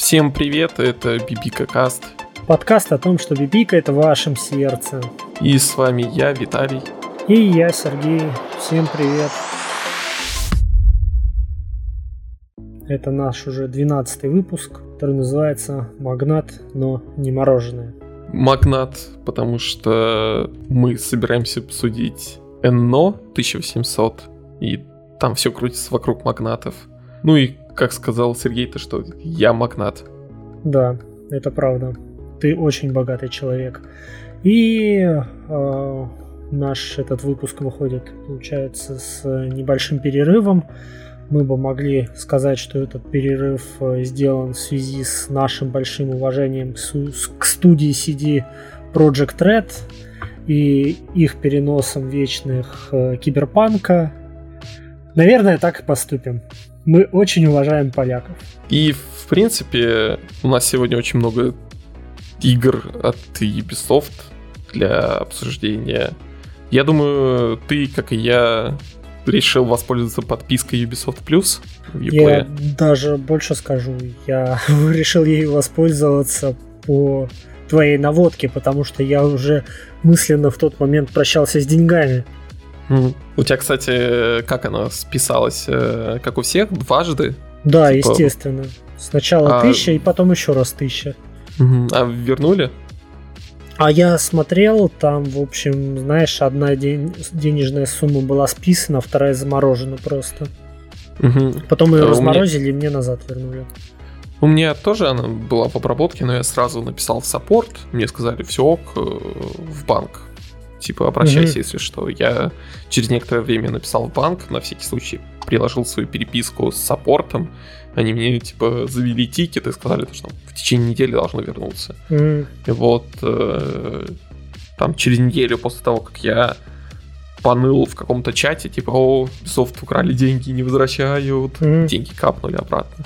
Всем привет, это Бибика Каст. Подкаст о том, что Бибика это в вашем сердце. И с вами я, Виталий. И я, Сергей. Всем привет. Это наш уже 12 выпуск, который называется «Магнат, но не мороженое». Магнат, потому что мы собираемся обсудить ННО 1800, и там все крутится вокруг магнатов. Ну и, как сказал Сергей, то что я магнат. Да, это правда. Ты очень богатый человек. И э, наш этот выпуск выходит, получается, с небольшим перерывом. Мы бы могли сказать, что этот перерыв э, сделан в связи с нашим большим уважением к студии CD Project Red и их переносом вечных э, киберпанка. Наверное, так и поступим. Мы очень уважаем поляков. И, в принципе, у нас сегодня очень много игр от Ubisoft для обсуждения. Я думаю, ты, как и я, решил воспользоваться подпиской Ubisoft Plus в Я даже больше скажу, я решил ей воспользоваться по твоей наводке, потому что я уже мысленно в тот момент прощался с деньгами. У тебя, кстати, как она списалась? Э, как у всех? Дважды? Да, типа... естественно. Сначала а... тысяча и потом еще раз тысяча. А вернули? А я смотрел, там, в общем, знаешь, одна денежная сумма была списана, вторая заморожена просто. Угу. Потом ее а разморозили меня... и мне назад вернули. У меня тоже она была в обработке, но я сразу написал в support. Мне сказали, все ок, э, в банк. Типа, обращайся, mm если что. Я через некоторое время написал в банк, на всякий случай приложил свою переписку с support ом. Они мне, типа, завели тикет и сказали, что в течение недели должно вернуться. mm И вот э, там через неделю после того, как я поныл в каком-то чате, типа, о, софт украли деньги, не возвращают, mm деньги капнули обратно.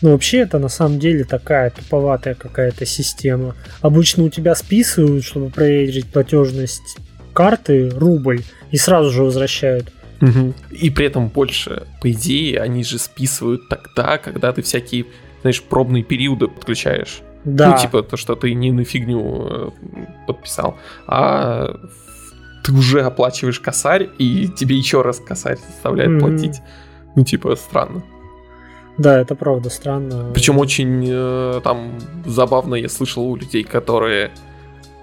Ну, вообще, это на самом деле такая туповатая какая-то система. Обычно у тебя списывают, чтобы проверить платежность карты, рубль, и сразу же возвращают. Угу. И при этом больше, по идее, они же списывают тогда, когда ты всякие, знаешь, пробные периоды подключаешь. Да. Ну, типа то, что ты не на фигню э, подписал, а ты уже оплачиваешь косарь, и тебе еще раз косарь заставляет mm-hmm. платить. Ну, типа, странно. Да, это правда странно. Причем очень э, там забавно я слышал у людей, которые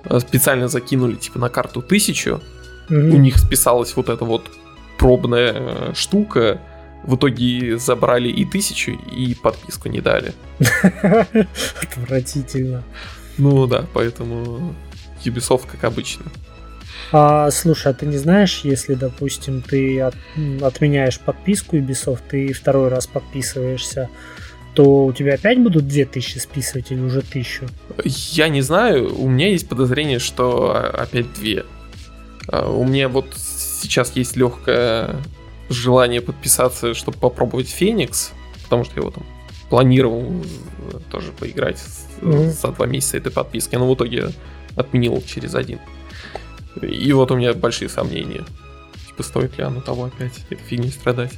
э, специально закинули типа на карту тысячу, mm-hmm. у них списалась вот эта вот пробная э, штука, в итоге забрали и тысячу, и подписку не дали. Отвратительно. Ну да, поэтому Ubisoft как обычно. А, слушай, а ты не знаешь, если, допустим, ты от, отменяешь подписку Ubisoft и второй раз подписываешься, то у тебя опять будут 2000 списывать или уже 1000? Я не знаю, у меня есть подозрение, что опять 2. А, у меня вот сейчас есть легкое желание подписаться, чтобы попробовать Феникс, потому что я его там планировал тоже поиграть mm-hmm. за два месяца этой подписки, но в итоге отменил через один. И вот у меня большие сомнения. Типа, стоит ли оно того опять этой фигней страдать?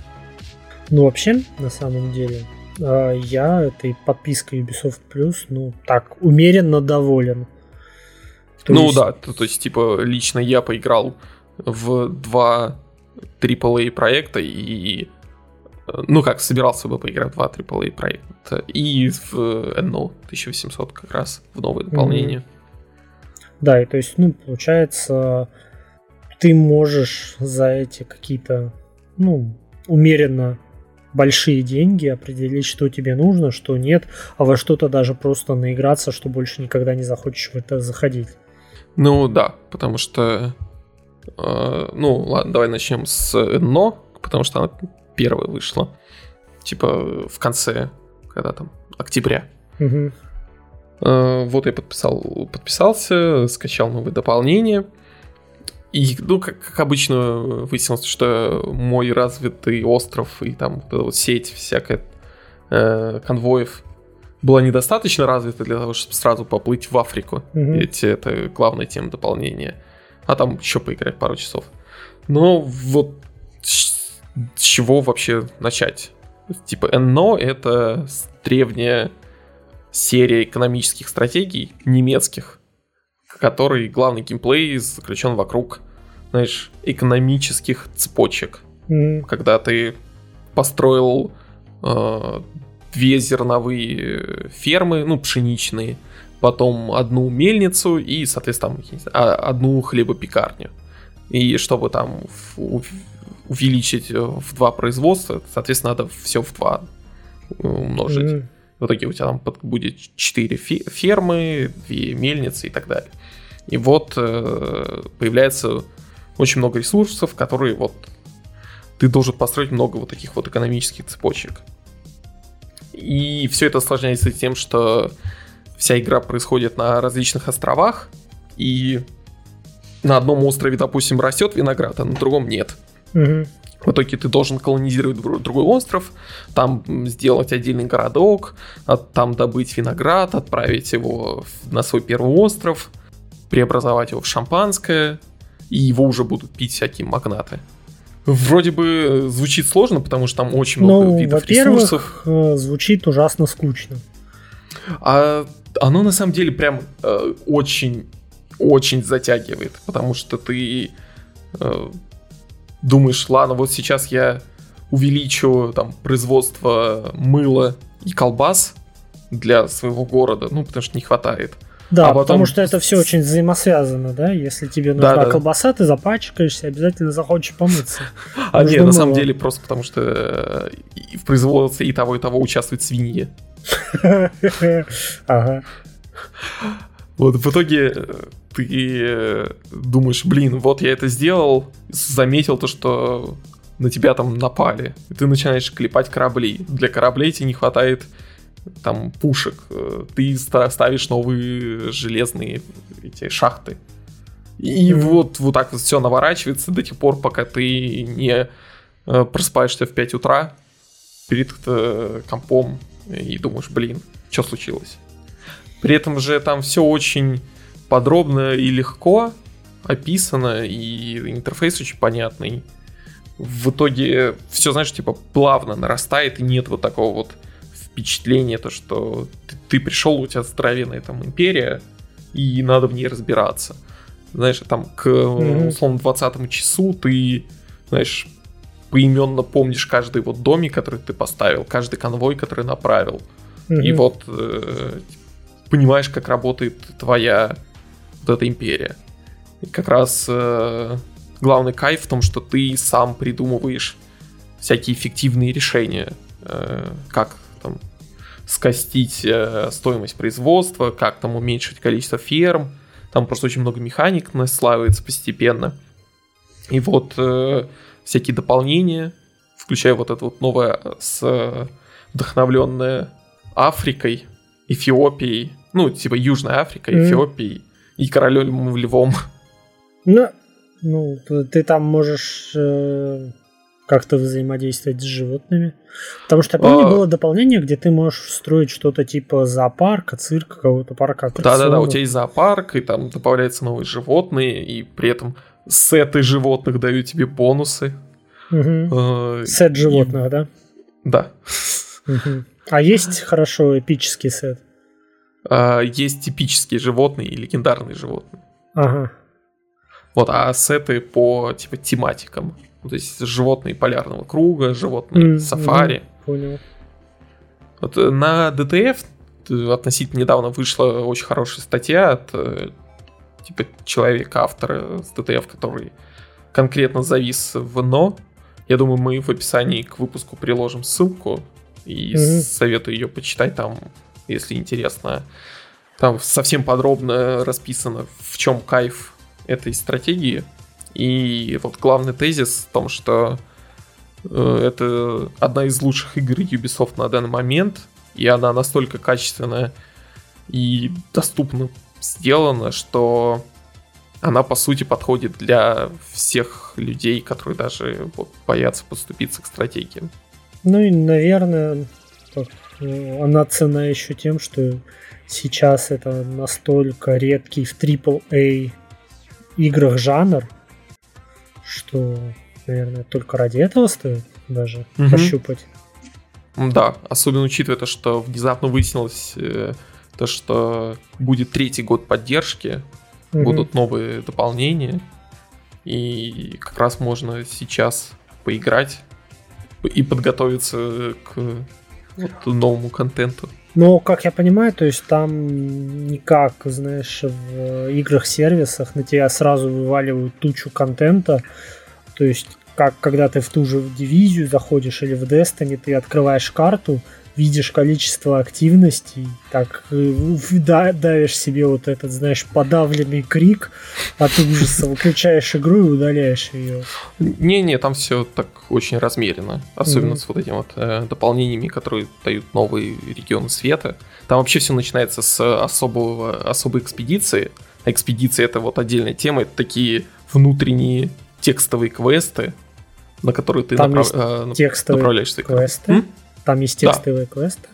Ну, вообще, на самом деле, а, я этой подпиской Ubisoft Plus, ну, так, умеренно доволен. То ну есть... да, то, то есть, типа, лично я поиграл в два AAA проекта и ну как, собирался бы поиграть в два AAA проекта и в NO 1800 как раз в новое дополнение. Mm-hmm. Да, и то есть, ну, получается, ты можешь за эти какие-то, ну, умеренно большие деньги определить, что тебе нужно, что нет, а во что-то даже просто наиграться, что больше никогда не захочешь в это заходить. Ну да, потому что, э, ну ладно, давай начнем с «но», потому что она первая вышла, типа в конце, когда там, октября. Угу. Э, вот я подписал, подписался, скачал новые дополнения. И, ну, как, как обычно, выяснилось, что мой развитый остров и там вот, вот сеть всякая э, конвоев была недостаточно развита для того, чтобы сразу поплыть в Африку. Mm-hmm. Ведь это главная тема дополнения. А там еще поиграть пару часов. Но вот с чего вообще начать? Типа НО это древняя серия экономических стратегий немецких, который главный геймплей заключен вокруг, знаешь, экономических цепочек. Мгм. Когда ты построил э, две зерновые фермы, ну, пшеничные, потом одну мельницу и, соответственно, там, а- одну хлебопекарню. И чтобы там увеличить э, в два производства, соответственно, надо все в два э, умножить. Мгм. В итоге у тебя там будет 4 фермы, 2 мельницы и так далее. И вот э, появляется очень много ресурсов, которые вот ты должен построить много вот таких вот экономических цепочек. И все это осложняется тем, что вся игра происходит на различных островах, и на одном острове, допустим, растет виноград, а на другом нет. Мгм. В итоге ты должен колонизировать дру- другой остров, там сделать отдельный городок, там добыть виноград, отправить его на свой первый остров, преобразовать его в шампанское, и его уже будут пить всякие магнаты. Вроде бы э, звучит сложно, потому что там очень много Ну, видов ресурсов. э, звучит ужасно скучно. А оно на самом деле прям э, очень, очень затягивает, потому что ты э, думаешь, ладно, вот сейчас я увеличу там производство мыла и колбас для своего города, ну потому что не хватает. Да, А потом- потому что это все очень взаимосвязано, да? Если тебе нужна Да, да. колбаса, ты запачкаешься, обязательно захочешь помыться. А нет, на самом деле просто потому что э, в производстве и того, и того участвуют свиньи. Ага. Вот в итоге э, ты думаешь, блин, вот я это сделал, заметил то, что на тебя там напали. И ты начинаешь клепать корабли. Для кораблей тебе не хватает там пушек. Ты ста- ставишь новые железные эти шахты. И Мгм. вот, вот так вот все наворачивается до тех пор, пока ты не э, просыпаешься в 5 утра перед э, компом и думаешь, блин, что случилось? При этом же там все очень подробно и легко описано, и интерфейс очень понятный. В итоге все, знаешь, типа плавно нарастает, и нет вот такого вот впечатления, то, что ты, ты пришел, у тебя здоровенная там империя, и надо в ней разбираться. Знаешь, там к, Мгм. условно, 20 часу ты, знаешь, поименно помнишь каждый вот домик, который ты поставил, каждый конвой, который направил. И Мгм. вот э, понимаешь, как работает твоя вот эта империя. И как раз э, главный кайф в том, что ты сам придумываешь всякие эффективные решения, э, как там скостить э, стоимость производства, как там уменьшить количество ферм. Там просто очень много механик наслаивается постепенно. И вот э, всякие дополнения, включая вот это вот новое с э, вдохновленное Африкой, Эфиопией, ну, типа Южной Африкой, Мгм. Эфиопией и королем львом. Ну, ну, ты там можешь э, как-то взаимодействовать с животными. Потому что я помню, А. было дополнение, где ты можешь строить что-то типа зоопарка, цирка, какого-то парка Да-да-да, у тебя есть зоопарк, и там добавляются новые животные, и при этом сеты животных дают тебе бонусы. Мгм. Э, Сет и- животных, да? Да. Мгм. А есть хорошо эпический сет? А, Есть типические животные и легендарные животные. Ага. Вот, а сеты по типа тематикам. То есть животные полярного круга, животные М, сафари. мгм, Понял. Вот э, на DTF э, относительно недавно вышла очень хорошая статья от э, типа человека-автора с DTF, который конкретно завис в НО. Я думаю, мы в описании к выпуску приложим ссылку и Мгм. советую ее почитать там, если интересно. Там совсем подробно расписано, в чем кайф этой стратегии. И вот главный тезис в том, что э, это одна из лучших игр Ubisoft на данный момент, и она настолько качественная и доступно сделана, что она по сути подходит для всех людей, которые даже вот, боятся подступиться к стратегиям. Ну и, наверное, она цена еще тем, что сейчас это настолько редкий в AAA играх жанр, что, наверное, только ради этого стоит даже Мгм. пощупать. Да, особенно учитывая то, что внезапно выяснилось э, то, что будет третий год поддержки, угу. будут новые дополнения, и как раз можно сейчас поиграть и подготовиться к новому контенту. Но, как я понимаю, то есть там никак, знаешь, в играх-сервисах на тебя сразу вываливают тучу контента. То есть, как когда ты в ту же дивизию заходишь или в Destiny, ты открываешь карту, видишь количество активностей, так э, да, давишь себе вот этот, знаешь, подавленный крик от ужаса, выключаешь игру и удаляешь ее. Не-не, там все так очень размеренно, особенно mm-hmm. с вот этими вот э, дополнениями, которые дают новые регионы света. Там вообще все начинается с особого, особой экспедиции. экспедиция это вот отдельная тема, это такие внутренние текстовые квесты, на которые ты направ... э, текстовые направляешься. Квесты. М? Там есть текстовые да. квесты.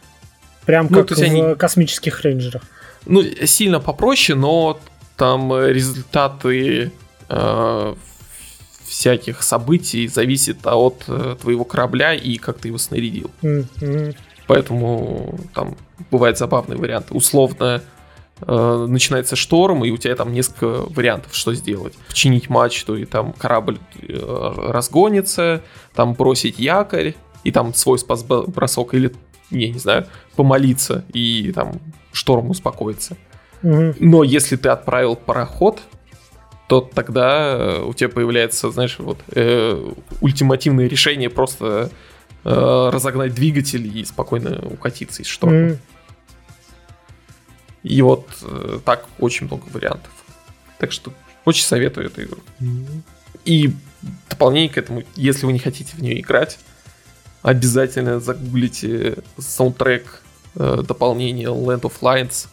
Прям ну, как в они... космических рейнджерах. Ну, сильно попроще, но там результаты э, всяких событий зависят от э, твоего корабля и как ты его снарядил. Mm-hmm. Поэтому там бывают забавные варианты. Условно э, начинается шторм, и у тебя там несколько вариантов, что сделать. Починить мачту, и там корабль э, разгонится, там бросить якорь, и там свой спас-бросок, или, я не знаю, помолиться, и там шторм успокоится. Угу. Но если ты отправил пароход, то тогда э, у тебя появляется, знаешь, вот э, ультимативное решение просто э, разогнать двигатель и спокойно укатиться из шторма. Mm. И вот э, так очень много вариантов. Так что очень советую эту игру. Mm. И дополнение к этому, если вы не хотите в нее играть, обязательно загуглите саундтрек э, дополнения Land of Lions.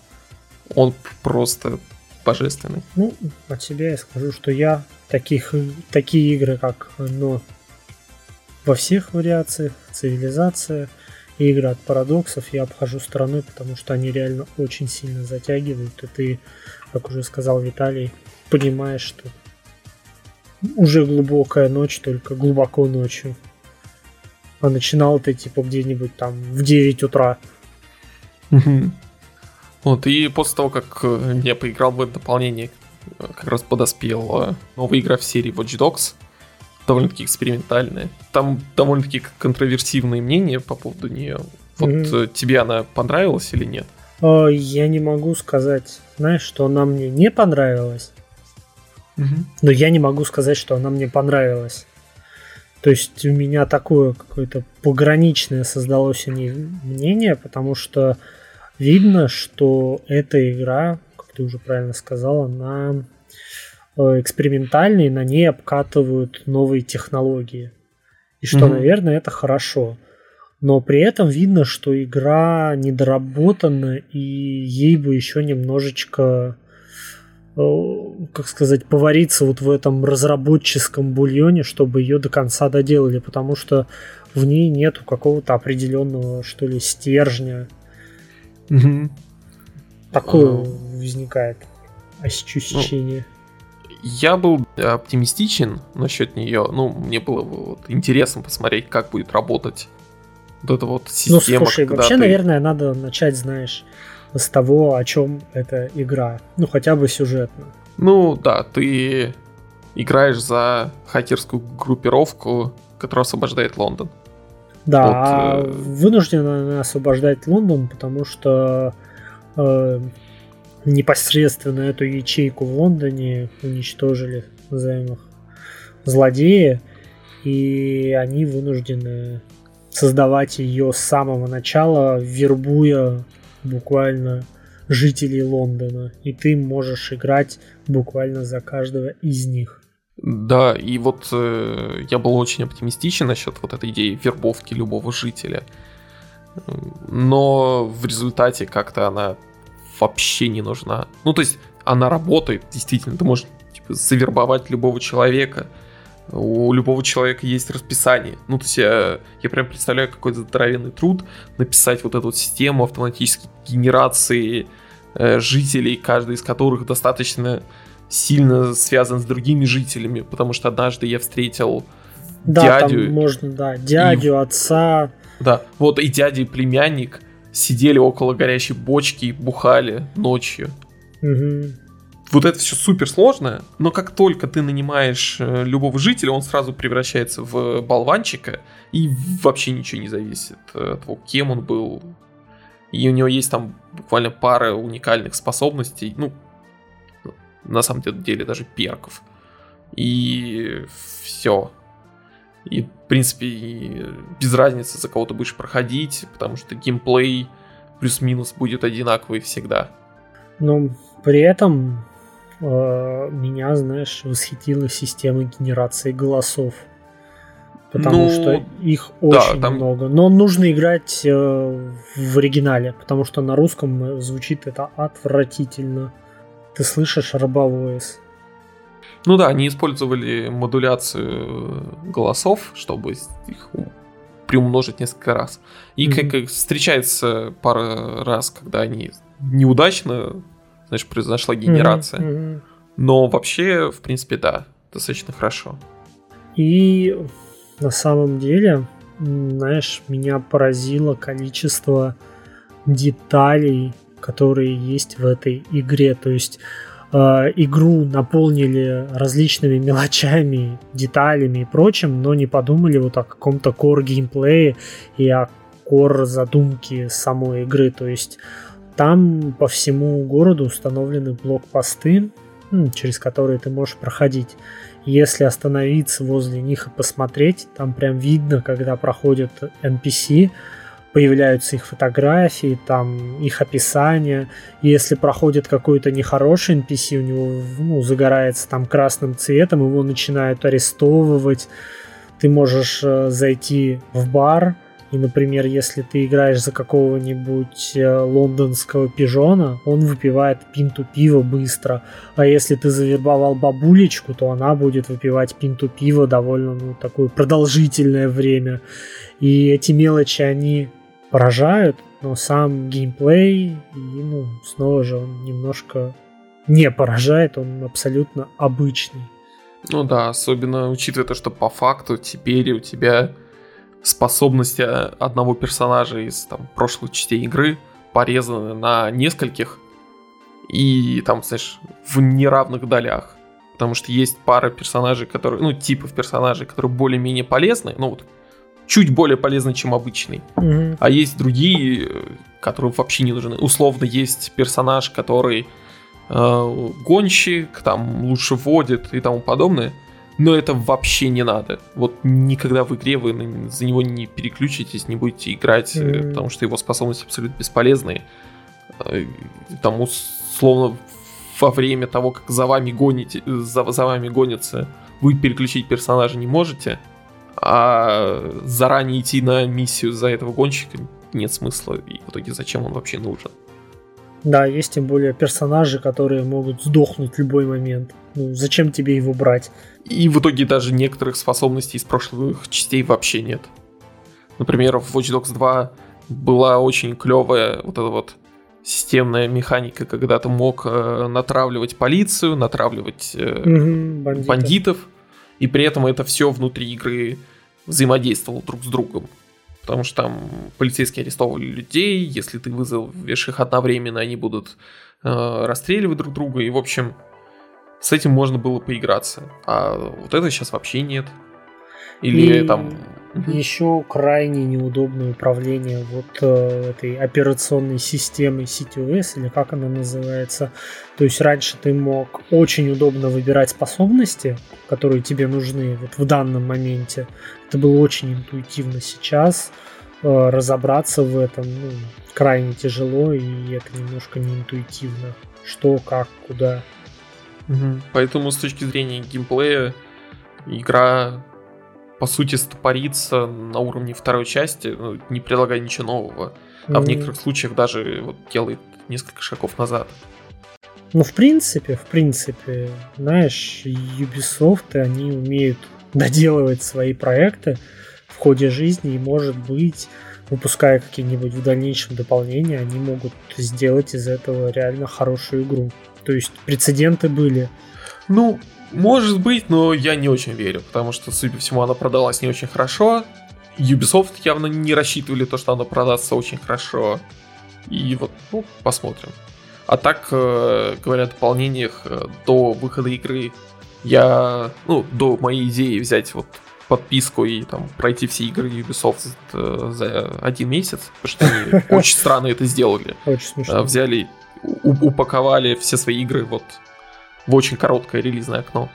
Он просто божественный. Ну, от себя я скажу, что я таких, такие игры, как ну, во всех вариациях, цивилизация, игры от парадоксов я обхожу стороной, потому что они реально очень сильно затягивают, и ты, как уже сказал Виталий, понимаешь, что уже глубокая ночь, только глубоко ночью. А начинал ты типа где-нибудь там в 9 утра. Вот, и после того, как э, я поиграл в это дополнение, как раз подоспела новая игра в серии Watch Dogs, довольно-таки экспериментальная. Там довольно-таки контроверсивные мнения по поводу нее. Вот mm-hmm. тебе она понравилась или нет? А, я не могу сказать, знаешь, что она мне не понравилась. Mm-hmm. Но я не могу сказать, что она мне понравилась. То есть у меня такое какое-то пограничное создалось о ней мнение, потому что видно, что эта игра, как ты уже правильно сказала, она э, экспериментальная, на ней обкатывают новые технологии. И что, mm-hmm. наверное, это хорошо. Но при этом видно, что игра недоработана, и ей бы еще немножечко как сказать, повариться вот в этом разработческом бульоне, чтобы ее до конца доделали, потому что в ней нету какого-то определенного, что ли, стержня. Угу. Такое а... возникает ощущение. Ну, я был оптимистичен насчет нее. Ну, мне было вот интересно посмотреть, как будет работать вот эта вот ну, система. Ну, слушай, вообще, ты... наверное, надо начать, знаешь, с того, о чем эта игра. Ну, хотя бы сюжетно. Ну, да, ты играешь за хакерскую группировку, которая освобождает Лондон. Да, вот, э... вынуждена освобождать Лондон, потому что э, непосредственно эту ячейку в Лондоне уничтожили, назовем их, злодеи, и они вынуждены создавать ее с самого начала, вербуя буквально жителей Лондона, и ты можешь играть буквально за каждого из них. Да, и вот э, я был очень оптимистичен насчет вот этой идеи вербовки любого жителя. Но в результате как-то она вообще не нужна. Ну, то есть она работает, действительно, ты можешь типа, завербовать любого человека, у любого человека есть расписание. Ну, то есть я, я прям представляю какой-то здоровенный труд написать вот эту вот систему автоматической генерации э, жителей, каждый из которых достаточно сильно связан с другими жителями, потому что однажды я встретил да, дядю. Там можно, да, дядю, и... отца, Да, вот и дядя, и племянник сидели около горящей бочки и бухали ночью. Угу. Вот это все супер сложно, но как только ты нанимаешь э, любого жителя, он сразу превращается в болванчика, и вообще ничего не зависит от того, кем он был. И у него есть там буквально пара уникальных способностей, ну, на самом деле даже перков. И все. И, в принципе, без разницы, за кого ты будешь проходить, потому что геймплей плюс-минус будет одинаковый всегда. Но при этом меня, знаешь, восхитила система генерации голосов. Потому ну, что их очень да, там... много. Но нужно играть э, в оригинале, потому что на русском э, звучит это отвратительно. Ты слышишь робовойс. Ну да, они использовали модуляцию голосов, чтобы их приумножить несколько раз. И mm-hmm. как встречается пара раз, когда они неудачно, значит, произошла генерация. Mm-hmm. Но вообще, в принципе, да, достаточно хорошо. И на самом деле, знаешь, меня поразило количество деталей, которые есть в этой игре. То есть э, игру наполнили различными мелочами, деталями и прочим, но не подумали вот о каком-то core геймплее и о core задумке самой игры. То есть там по всему городу установлены блокпосты, через которые ты можешь проходить. Если остановиться возле них и посмотреть, там прям видно, когда проходят NPC, появляются их фотографии, там их описание. Если проходит какой-то нехороший NPC, у него ну, загорается там красным цветом, его начинают арестовывать. Ты можешь э, зайти в бар, и, например, если ты играешь за какого-нибудь э, лондонского пижона, он выпивает пинту пива быстро. А если ты завербовал бабулечку, то она будет выпивать пинту пива довольно ну, такое продолжительное время. И эти мелочи, они поражают, но сам геймплей, и, ну, снова же он немножко не поражает, он абсолютно обычный. Ну да, особенно учитывая то, что по факту теперь у тебя способности одного персонажа из там, прошлых частей игры порезаны на нескольких и там, знаешь, в неравных долях. Потому что есть пара персонажей, которые, ну, типов персонажей, которые более-менее полезны, ну, вот чуть более полезный, чем обычный. Mm-hmm. А есть другие, которые вообще не нужны. Условно, есть персонаж, который э, гонщик, там лучше водит и тому подобное. Но это вообще не надо. Вот никогда в игре вы за него не переключитесь, не будете играть, mm-hmm. потому что его способности абсолютно бесполезные. Э, там условно во время того, как за вами гоните, за, за вами гонится, вы переключить персонажа не можете а заранее идти на миссию за этого гонщика нет смысла, и в итоге зачем он вообще нужен. Да, есть тем более персонажи, которые могут сдохнуть в любой момент. Ну, зачем тебе его брать? И в итоге даже некоторых способностей из прошлых частей вообще нет. Например, в Watch Dogs 2 была очень клевая вот эта вот системная механика, когда ты мог э, натравливать полицию, натравливать э, угу, бандитов. бандитов и при этом это все внутри игры взаимодействовало друг с другом. Потому что там полицейские арестовывали людей, если ты вызовешь их одновременно, они будут э, расстреливать друг друга. И, в общем, с этим можно было поиграться. А вот это сейчас вообще нет. Или и там... Еще крайне неудобное управление вот э, этой операционной системой CTOS, или как она называется. То есть раньше ты мог очень удобно выбирать способности, которые тебе нужны вот в данном моменте. Это было очень интуитивно. Сейчас э, разобраться в этом ну, крайне тяжело, и это немножко неинтуитивно. Что, как, куда. Угу. Поэтому с точки зрения геймплея игра по сути, стопорится на уровне второй части, ну, не предлагая ничего нового. А mm. в некоторых случаях даже вот, делает несколько шагов назад. Ну, в принципе, в принципе, знаешь, Ubisoft, они умеют доделывать свои проекты в ходе жизни, и, может быть, выпуская какие-нибудь в дальнейшем дополнения, они могут сделать из этого реально хорошую игру. То есть прецеденты были. Ну, может быть, но я не очень верю, потому что, судя по всему, она продалась не очень хорошо. Ubisoft явно не рассчитывали то, что оно продастся очень хорошо. И вот, ну, посмотрим. А так, э, говоря о дополнениях, э, до выхода игры я, ну, до моей идеи взять вот подписку и там пройти все игры Ubisoft э, за один месяц, потому что они очень странно это сделали. Очень смешно. Взяли, упаковали все свои игры вот в очень короткое релизное окно.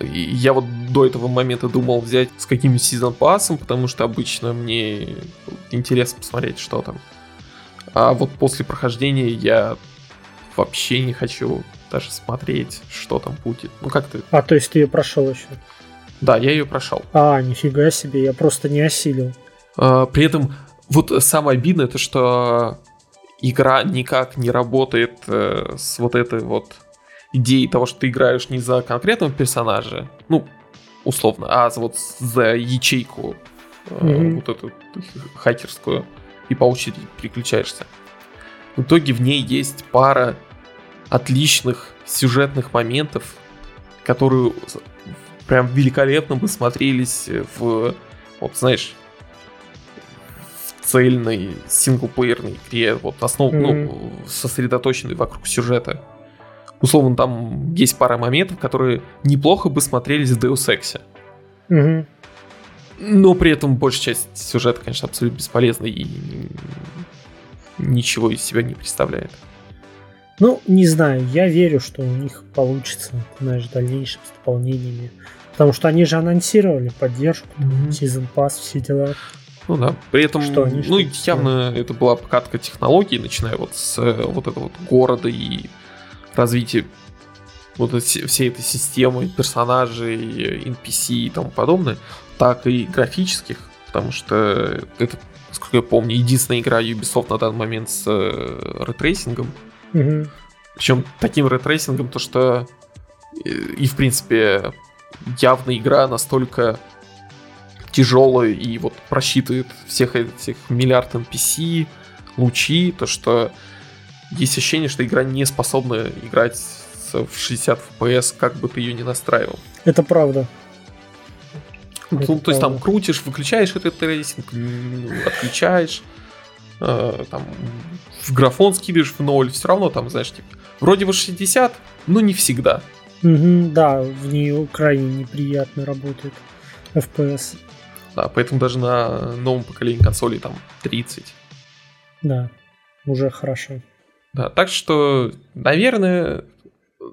И я вот до этого момента думал взять с каким-нибудь сезон пассом, потому что обычно мне интересно посмотреть, что там. А вот после прохождения я вообще не хочу даже смотреть, что там будет. Ну как ты? А, то есть ты ее прошел еще? Да, я ее прошел. А, нифига себе, я просто не осилил. А, при этом, вот самое обидное, это что игра никак не работает э, с вот этой вот идеей того, что ты играешь не за конкретного персонажа, ну, условно, а за вот за ячейку э, mm-hmm. вот эту хакерскую, и по очереди переключаешься. В итоге в ней есть пара отличных сюжетных моментов, которые прям великолепно бы смотрелись в, вот знаешь, в цельной синглплеерной игре, вот основ, mm-hmm. ну, сосредоточенной вокруг сюжета. Условно, там есть пара моментов, которые неплохо бы смотрелись в Deus Ex. Mm-hmm. Но при этом большая часть сюжета, конечно, абсолютно бесполезна и ничего из себя не представляет. Ну, не знаю, я верю, что у них получится, знаешь, в дальнейшем с дополнениями. Потому что они же анонсировали поддержку, mm-hmm. Season Pass, все дела. Ну да, при этом, что они, ну, что явно это была покатка технологий, начиная вот с э, вот этого вот города и развития вот всей этой системы персонажей, NPC и тому подобное, так и графических, потому что это, насколько я помню, единственная игра Ubisoft на данный момент с э, ray tracing ом. Угу. Причем таким ray tracing ом, то что и, э, и в принципе явно игра настолько тяжелая и вот просчитывает всех этих миллиард NPC, лучи, то что есть ощущение, что игра не способна играть в 60 FPS, как бы ты ее ни настраивал. Это правда. Ну, Это то есть там крутишь, выключаешь этот tracing, отключаешь, э, там в графон скидываешь в ноль, все равно там, знаешь, типа, вроде бы 60, но не всегда. Угу, да, в нее крайне неприятно работает FPS. Да, поэтому даже на новом поколении консолей там 30. Да, уже хорошо. Да, так что, наверное,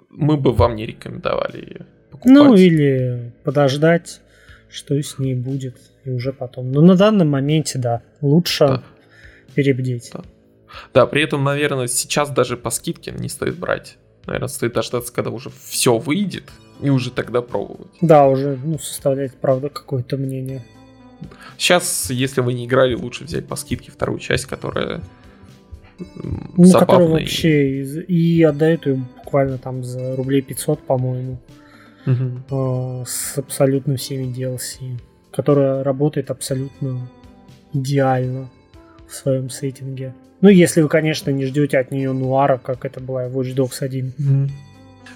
мы бы вам не рекомендовали ее покупать. Ну, или подождать, что с ней будет, и уже потом. Но на данном моменте, да, лучше да. Перебдеть. Да. да, при этом, наверное, сейчас даже по скидке не стоит брать. Наверное, стоит дождаться, когда уже все выйдет, и уже тогда пробовать. Да, уже ну, составлять, правда, какое-то мнение. Сейчас, если вы не играли, лучше взять по скидке вторую часть, которая ну, забавная. вообще и, и отдают ее буквально там за рублей 500, по-моему. Угу. Э, с абсолютно всеми DLC. Которая работает абсолютно идеально в своем сеттинге. Ну, если вы, конечно, не ждете от нее нуара, как это была в Watch Dogs 1. Mm-hmm.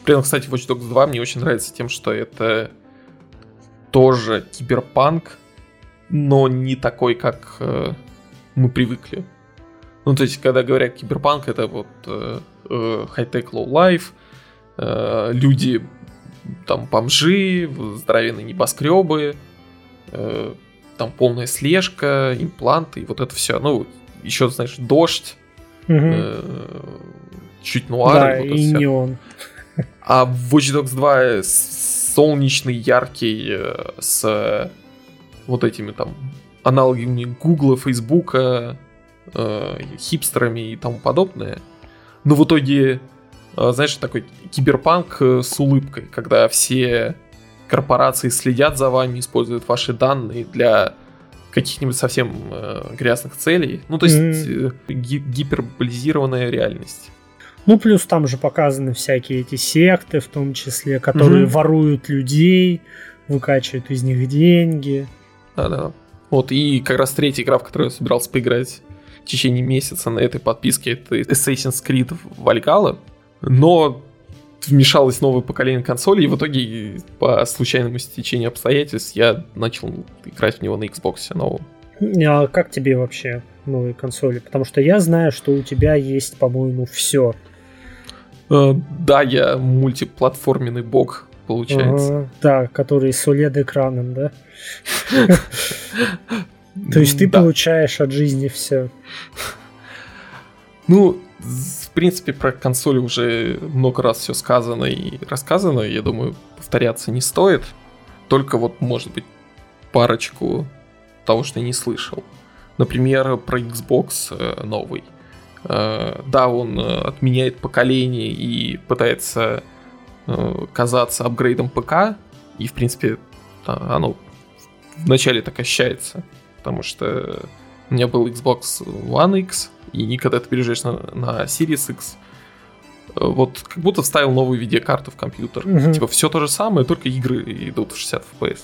При этом, кстати, Watch Dogs 2 мне очень нравится тем, что это тоже киберпанк, но не такой, как э, мы привыкли. Ну, то есть, когда говорят киберпанк, это вот э, э, high-tech low-life, э, люди, там, бомжи, здоровенные небоскребы, э, там полная слежка, импланты и вот это все. Ну, еще, знаешь, дождь, угу. э, чуть нуар. Да, и, вот и неон. А в Watch Dogs 2 солнечный, яркий, э, с вот этими там аналогами Гугла, Фейсбука, э, хипстерами и тому подобное. Но в итоге, э, знаешь, такой киберпанк э, с улыбкой, когда все корпорации следят за вами, используют ваши данные для каких-нибудь совсем э, грязных целей. Ну, то есть mm-hmm. ги- гиперболизированная реальность. Ну, плюс там же показаны всякие эти секты, в том числе, которые mm-hmm. воруют людей, выкачивают из них деньги. Да-да. Вот, и как раз третья игра, в которую я собирался поиграть в течение месяца на этой подписке, это Assassin's Creed Valhalla. Но вмешалось новое поколение консолей, и в итоге по случайному стечению обстоятельств я начал играть в него на Xbox новом. А как тебе вообще новые консоли? Потому что я знаю, что у тебя есть, по-моему, все. Э, да, я мультиплатформенный бог, получается. Ага, да, который с OLED-экраном, да? То есть ты получаешь от жизни все. Ну, в принципе, про консоли уже много раз все сказано и рассказано. Я думаю, повторяться не стоит. Только вот, может быть, парочку того, что я не слышал. Например, про Xbox э, новый. Э, да, он э, отменяет поколение и пытается казаться апгрейдом ПК. И, в принципе, оно вначале так ощущается. Потому что у меня был Xbox One X, и когда ты переезжаешь на, на Series X, вот как будто вставил новую видеокарту в компьютер. Угу. Типа все то же самое, только игры идут в 60 FPS.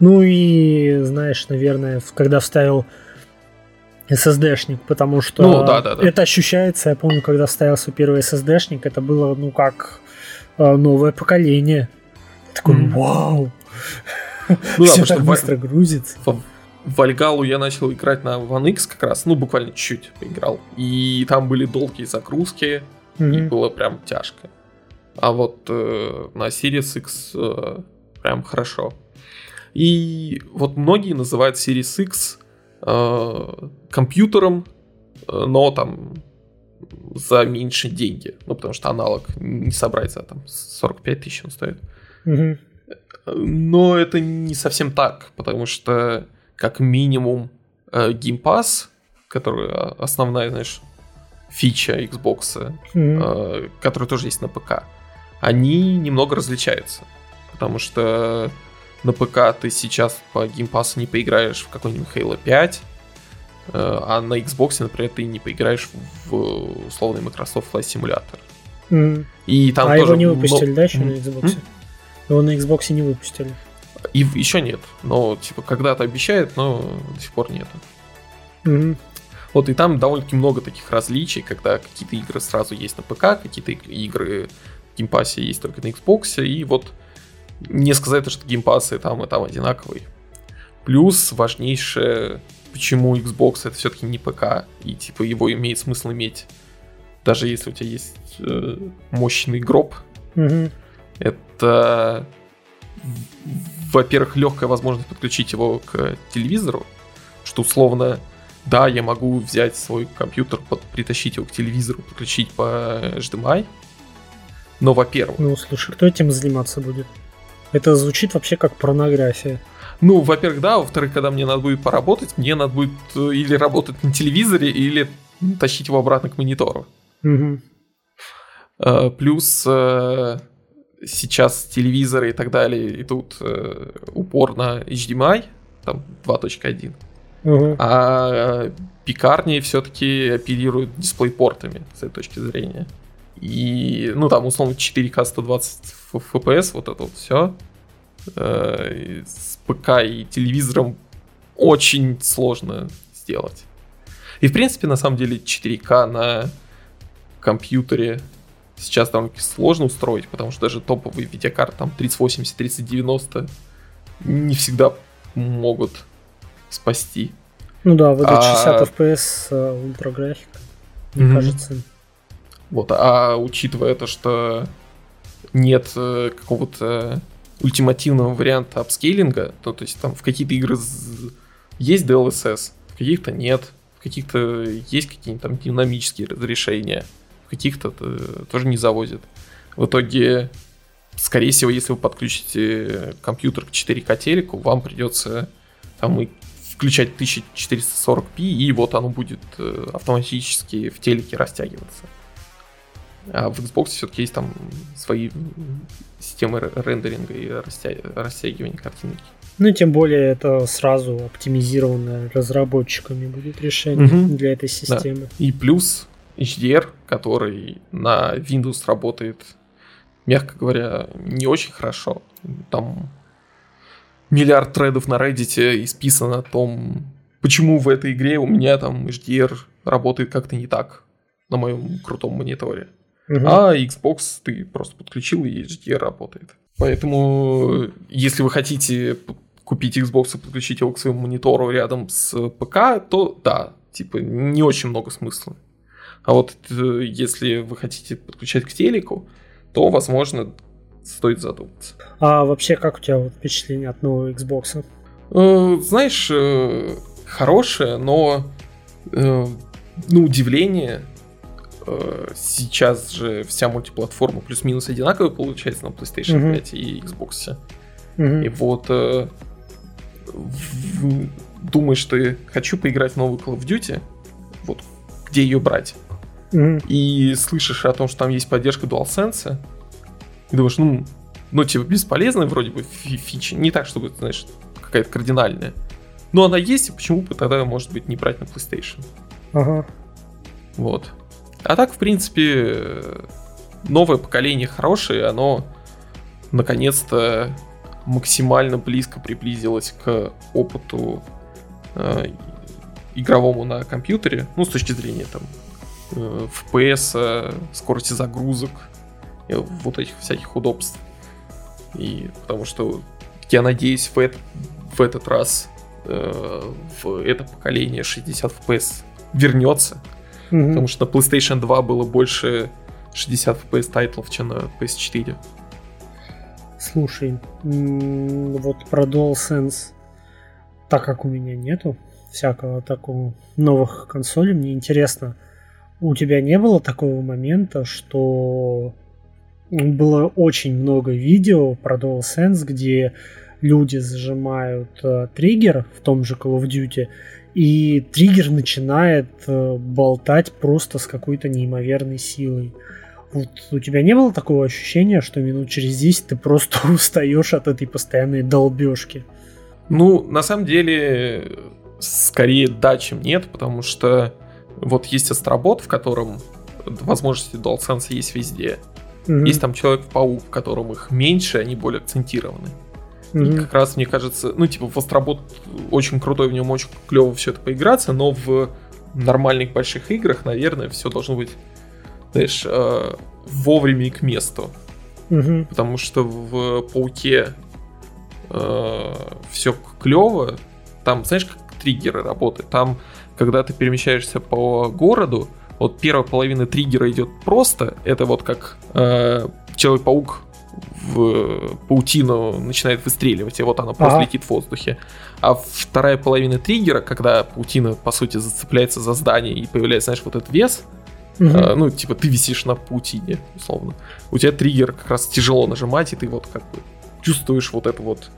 Ну и, знаешь, наверное, когда вставил SSD-шник, потому что ну, да, да, да. это ощущается. Я помню, когда вставил свой первый SSD-шник, это было, ну, как э, новое поколение. Такой, mm. вау! Ну, Все так быстро грузится. В, в Вальгалу я начал играть на One X как раз, ну, буквально чуть-чуть поиграл. И там были долгие загрузки, mm-hmm. и было прям тяжко. А вот э, на Series X э, прям хорошо. И вот многие называют Series X э, компьютером, э, но там за меньше деньги. Ну, потому что аналог не собрать за там 45 тысяч он стоит. Угу. Но это не совсем так, потому что как минимум э, Game Pass, который основная, знаешь, фича Xbox, mm-hmm. э, которая тоже есть на ПК, они немного различаются. Потому что на ПК ты сейчас по геймпасу не поиграешь в какой-нибудь Halo 5, э, а на Xbox, например, ты не поиграешь в условный Microsoft Flight Simulator. Mm. И там а тоже его не выпустили, но... да, еще mm. на Xbox? Mm? Его на Xbox не выпустили. И еще нет. Но, типа, когда-то обещают, но до сих пор нету. Mm-hmm. Вот и там довольно-таки много таких различий, когда какие-то игры сразу есть на ПК, какие-то игры в Game Pass е есть только на Xbox, и вот не сказать, что Game Pass ы там и там одинаковые. Плюс важнейшее, почему Xbox это все-таки не ПК, и типа его имеет смысл иметь, даже если у тебя есть э, мощный гроб. Угу. Это, во-первых, легкая возможность подключить его к телевизору, что условно, да, я могу взять свой компьютер, под, притащить его к телевизору, подключить по HDMI, но, во-первых... Ну, слушай, кто этим заниматься будет? Это звучит вообще как порнография. Ну, во-первых, да, во-вторых, когда мне надо будет поработать, мне надо будет э, или работать на телевизоре, или тащить его обратно к монитору. Угу. Плюс э, сейчас телевизоры и так далее идут упор на HDMI, там 2.1. Угу. А пекарни все-таки оперируют дисплей-портами с этой точки зрения. И, ну, там, условно, 4К 120 FPS, вот это вот все. Э, с ПК и телевизором очень сложно сделать. И, в принципе, на самом деле, 4К на компьютере сейчас там сложно устроить, потому что даже топовые видеокарты, там 3080, 3090, не всегда могут спасти. Ну да, вот а... 60 FPS ультраграфика, мне mm-hmm. кажется, вот, а учитывая то, что нет э, какого-то ультимативного варианта апскейлинга, то, то есть там в какие-то игры есть DLSS, в каких-то нет, в каких-то есть какие-то там динамические разрешения, каких-то э, тоже не завозят. В итоге, скорее всего, если вы подключите компьютер к 4К телеку, вам придется там и включать 1440p, и вот оно будет э, автоматически в телеке растягиваться. А в Xbox все-таки есть там свои системы рендеринга и растягивания картинки. Ну, тем более это сразу оптимизированное разработчиками будет решение угу. для этой системы. Да. И плюс HDR, который на Windows работает, мягко говоря, не очень хорошо. Там миллиард тредов на Reddit исписано о том, почему в этой игре у меня там HDR работает как-то не так на моем крутом мониторе. Угу. А Xbox ты просто подключил и HDR работает. Поэтому, если вы хотите купить Xbox и подключить его к своему монитору рядом с ПК, то да, типа не очень много смысла. А вот э, если вы хотите подключать к телеку, то, возможно, стоит задуматься. А вообще, как у тебя вот впечатление от нового Xbox? Э, знаешь, э, хорошее, но на удивление сейчас же вся мультиплатформа плюс-минус одинаковая получается на PlayStation uh-huh. 5 и Xbox. Uh-huh. И вот думаешь, что я хочу поиграть в новую Call of Duty, вот где ее брать? Mm-hmm. И слышишь о том, что там есть поддержка DualSense, и думаешь, ну, ну, типа, бесполезная вроде бы фича, не так, чтобы, знаешь, какая-то кардинальная. Но она есть, и почему бы тогда, может быть, не брать на PlayStation? Ага. Вот. А так, в принципе, новое поколение хорошее, оно наконец-то максимально близко приблизилось к опыту э, игровому на компьютере, ну, с точки зрения там FPS, э, скорости загрузок, э, вот этих всяких удобств. И потому что я надеюсь, в, это, в этот раз э, в это поколение 60 FPS вернется. Mm-hmm. Потому что на PlayStation 2 было больше 60 FPS тайтлов, чем на PS4. Слушай, вот про DualSense, так как у меня нету всякого такого новых консолей, мне интересно, у тебя не было такого момента, что было очень много видео про DualSense, где люди зажимают э, триггер в том же Call of Duty, и триггер начинает э, болтать просто с какой-то неимоверной силой. Вот у тебя не было такого ощущения, что минут через 10 ты просто устаешь от этой постоянной долбежки? Ну, на самом деле, скорее да, чем нет, потому что вот есть астробот, в котором возможности DualSense есть везде. Mm-hmm. Есть там Человек-паук, в котором их меньше, они более акцентированы. Mm-hmm. И как раз, мне кажется, ну, типа, в Астробот очень крутой, в нем очень клево все это поиграться, но в нормальных больших играх, наверное, все должно быть знаешь, э, вовремя и к месту. Угу. Потому что в пауке э, все клево. Там, знаешь, как триггеры работают. Там, когда ты перемещаешься по городу, вот первая половина триггера идет просто. Это вот как э, Человек-паук в паутину начинает выстреливать, и вот она просто ага. летит в воздухе. А вторая половина триггера, когда паутина, по сути, зацепляется за здание и появляется, знаешь, вот этот вес, Угу. А, ну, типа, ты висишь на паутине, условно. У тебя триггер как раз тяжело нажимать, и ты вот как бы чувствуешь вот это вот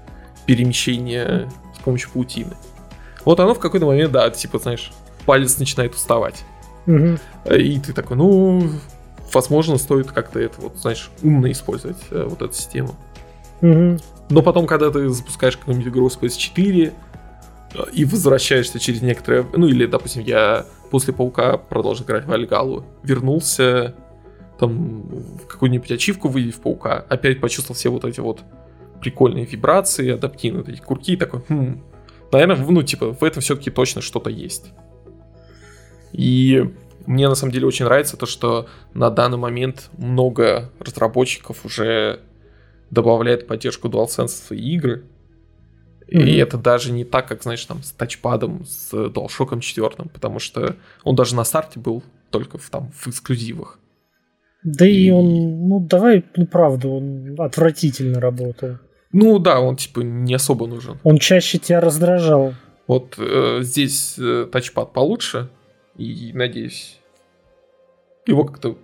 перемещение с помощью паутины. Вот оно в какой-то момент, да, типа, знаешь, палец начинает уставать. Угу. И ты такой, ну, возможно, стоит как-то это вот, знаешь, умно использовать э, вот эту систему. Угу. Но потом, когда ты запускаешь какую-нибудь игру с PS4 э, и возвращаешься через некоторое... Ну, или, допустим, я после Паука продолжил играть в Альгалу. Вернулся, там, в какую-нибудь ачивку в Паука, опять почувствовал все вот эти вот прикольные вибрации, адаптивные вот эти курки, и такой, хм, наверное, ну, типа, в этом все-таки точно что-то есть. И мне на самом деле очень нравится то, что на данный момент много разработчиков уже добавляет поддержку DualSense в свои игры. И mm-hmm. это даже не так, как, знаешь, там, с тачпадом, с DualShock 4, потому что он даже на старте был только в, там, в эксклюзивах. Да и, и он, ну давай, ну правда, он отвратительно работал. Ну да, он типа не особо нужен. Он чаще тебя раздражал. Вот э, здесь э, тачпад получше, и надеюсь, его как-то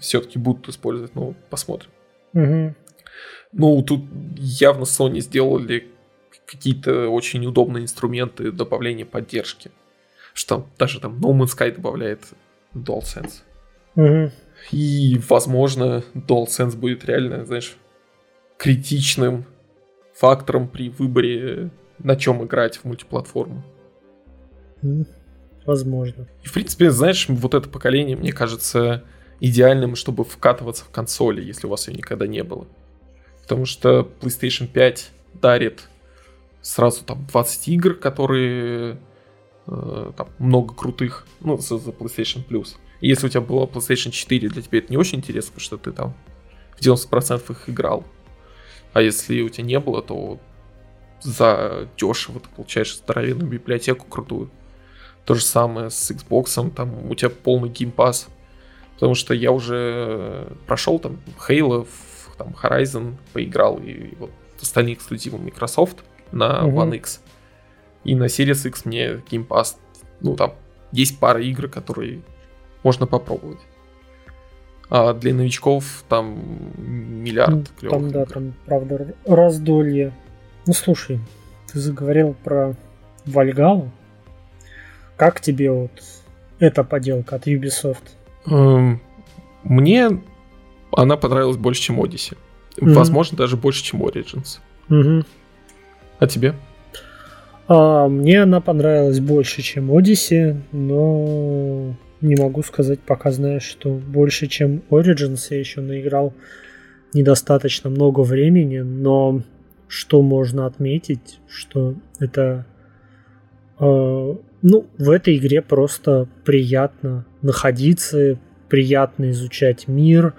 все-таки будут использовать, ну посмотрим. Угу. Ну тут явно Sony сделали какие-то очень удобные инструменты добавления поддержки. Что даже там No Man's Sky добавляет DualSense. Угу. И, возможно, DualSense будет реально, знаешь, критичным фактором при выборе, на чем играть в мультиплатформу. Возможно. И, в принципе, знаешь, вот это поколение, мне кажется, идеальным, чтобы вкатываться в консоли, если у вас ее никогда не было. Потому что PlayStation 5 дарит сразу там 20 игр, которые э, там много крутых, ну, за, за PlayStation Plus. Если у тебя была PlayStation 4, для тебя это не очень интересно, потому что ты там в 90% их играл. А если у тебя не было, то за дешево ты получаешь здоровенную библиотеку крутую. То же самое с Xbox, там у тебя полный геймпас. Потому что я уже прошел там Halo, там Horizon, поиграл, и вот остальные эксклюзивы Microsoft на угу. One X. И на Series X мне Game Pass, ну там есть пара игр, которые можно попробовать. А для новичков там миллиард ну, Там, да, там, правда, раздолье. Ну, слушай, ты заговорил про Вальгалу. Как тебе вот эта поделка от Ubisoft? Эм, мне она понравилась больше, чем Odyssey. Mm-hmm. Возможно, даже больше, чем Origins. Mm-hmm. А тебе? А, мне она понравилась больше, чем Odyssey, но не могу сказать, пока знаешь, что больше, чем Origins я еще наиграл недостаточно много времени, но что можно отметить, что это э, ну, в этой игре просто приятно находиться, приятно изучать мир.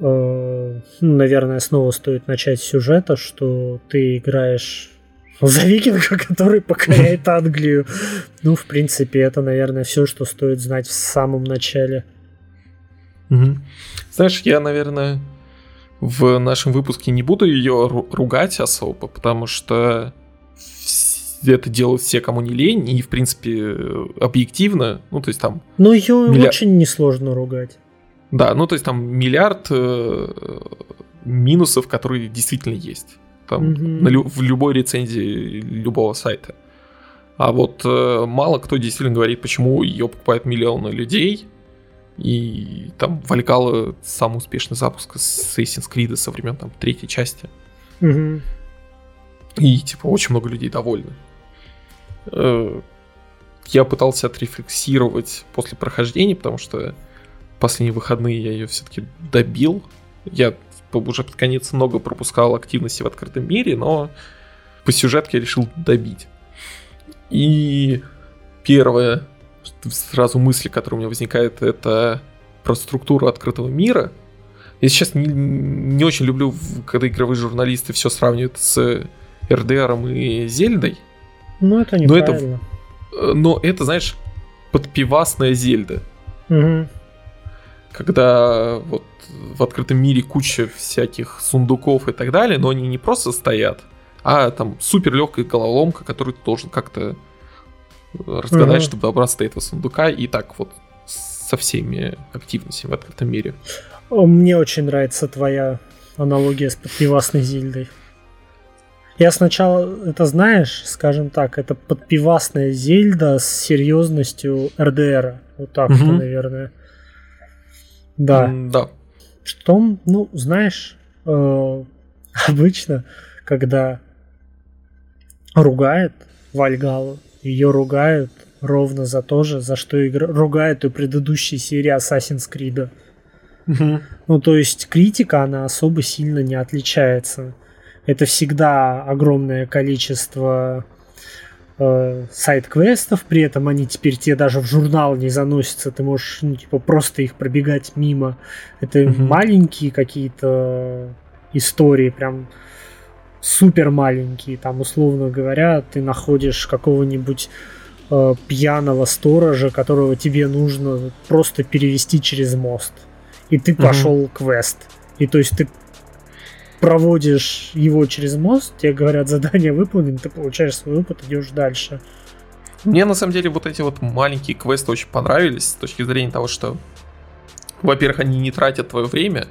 Э, ну, наверное, снова стоит начать с сюжета, что ты играешь за викинга, который покоряет Англию. Ну, в принципе, это, наверное, все, что стоит знать в самом начале. Угу. Знаешь, я, наверное, в нашем выпуске не буду ее ругать особо, потому что это делают все, кому не лень, и, в принципе, объективно, ну, то есть там... Ну, ее миллиард... очень несложно ругать. Да, ну, то есть там миллиард э, минусов, которые действительно есть. Там угу. на лю- в любой рецензии любого сайта. А вот э, мало кто действительно говорит, почему ее покупают миллионы людей, и там Валькала самый успешный запуск Assassin's Creed со времен там третьей части. Угу. И типа очень много людей довольны. Э, я пытался отрефлексировать после прохождения, потому что последние выходные я ее все-таки добил. Я уже под конец много пропускал активности в открытом мире, но по сюжетке я решил добить. И первое, сразу мысль, которая у меня возникает, это про структуру открытого мира. Я сейчас не, не очень люблю, когда игровые журналисты все сравнивают с РДРом и Зельдой. Ну, это неправильно. Но это, но это, знаешь, подпивасная Зельда. Угу. Когда вот в открытом мире куча всяких сундуков и так далее, но они не просто стоят, а там супер легкая головоломка, которую ты должен как-то разгадать, угу. чтобы добраться до этого сундука, и так вот со всеми активностями в открытом мире. Мне очень нравится твоя аналогия с подпивасной Зильдой. Я сначала, это знаешь, скажем так, это подпивасная Зельда с серьезностью РДР. Вот так, угу. наверное. Да. Да. Что, ну, знаешь, э, обычно, когда ругают Вальгалу, ее ругают ровно за то же, за что игра... ругают и предыдущей серии Assassin's Creed. Угу. Ну, то есть критика, она особо сильно не отличается это всегда огромное количество э, сайт-квестов, при этом они теперь тебе даже в журнал не заносятся, ты можешь, ну, типа, просто их пробегать мимо. Это угу. маленькие какие-то истории, прям супер маленькие, там, условно говоря, ты находишь какого-нибудь э, пьяного сторожа, которого тебе нужно просто перевести через мост. И ты угу. пошел квест. И то есть ты проводишь его через мост, тебе говорят, задание выполнено, ты получаешь свой опыт, идешь дальше. Мне на самом деле вот эти вот маленькие квесты очень понравились с точки зрения того, что, во-первых, они не тратят твое время,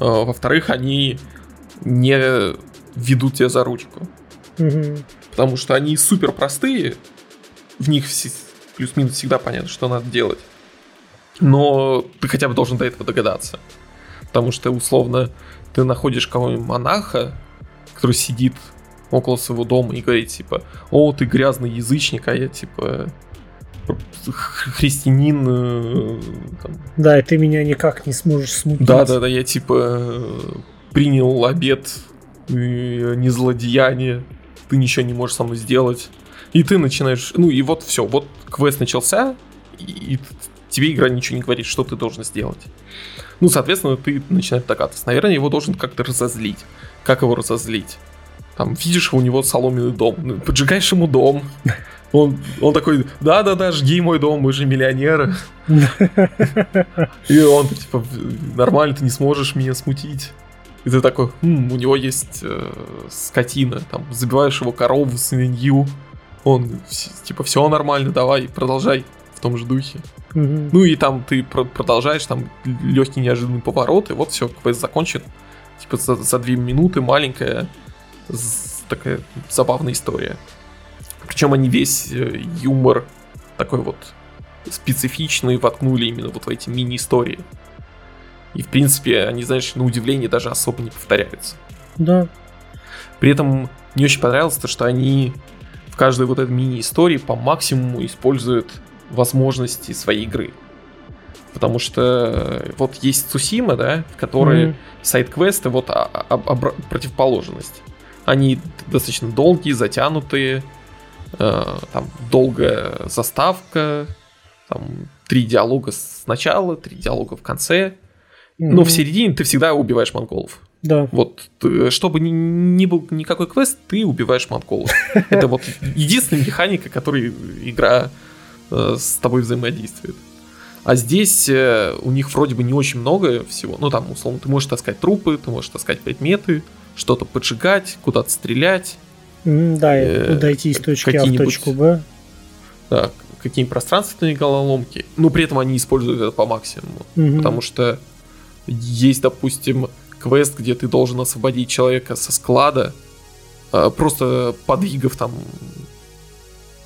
а, во-вторых, они не ведут тебя за ручку. Угу. Потому что они супер простые, в них плюс-минус всегда понятно, что надо делать. Но ты хотя бы должен до этого догадаться. Потому что, условно, ты находишь кого-нибудь монаха, который сидит около своего дома и говорит, типа, о, ты грязный язычник, а я, типа, христианин. Э, там. Да, и ты меня никак не сможешь смутить. Да, да, да, я, типа, принял обед не злодеяние, ты ничего не можешь со мной сделать. И ты начинаешь, ну и вот все, вот квест начался, и тебе игра ничего не говорит, что ты должен сделать. Ну, соответственно, ты начинаешь догадываться. Наверное, его должен как-то разозлить. Как его разозлить? Там, видишь, у него соломенный дом. Ну, поджигаешь ему дом. Он, он такой, да-да-да, жги мой дом, мы же миллионеры. И он, типа, нормально, ты не сможешь меня смутить. И ты такой, хм, у него есть э, скотина, там, забиваешь его корову, свинью, он, типа, все нормально, давай, продолжай в том же духе. Угу. Ну и там ты продолжаешь, там, легкий неожиданный поворот, и вот все, квест закончен. Типа, за, за две минуты маленькая, такая забавная история. Причем они весь э, юмор такой вот специфичный воткнули именно вот в эти мини-истории. И, в принципе, они, знаешь, на удивление даже особо не повторяются. Да. При этом мне очень понравилось то, что они в каждой вот этой мини-истории по максимуму используют возможности своей игры. Потому что э, вот есть Цусима, да, в которой mm-hmm. сайт-квесты вот а, а, а, противоположность. Они достаточно долгие, затянутые, э, там долгая заставка, там три диалога сначала, три диалога в конце. Mm-hmm. Но в середине ты всегда убиваешь монголов. Да. Вот, чтобы ни, ни был никакой квест, ты убиваешь монголов. Это вот единственная механика, которой игра э, с тобой взаимодействует. А здесь э, у них вроде бы не очень много всего. Ну, там, условно, ты можешь таскать трупы, ты можешь таскать предметы, что-то поджигать, куда-то стрелять. Mm, да, э, дойти из точки А в точку Б. Да, какие пространственные головоломки. Но при этом они используют это по максимуму. Mm-hmm. Потому что есть, допустим, квест, где ты должен освободить человека со склада, э, просто подвигав там,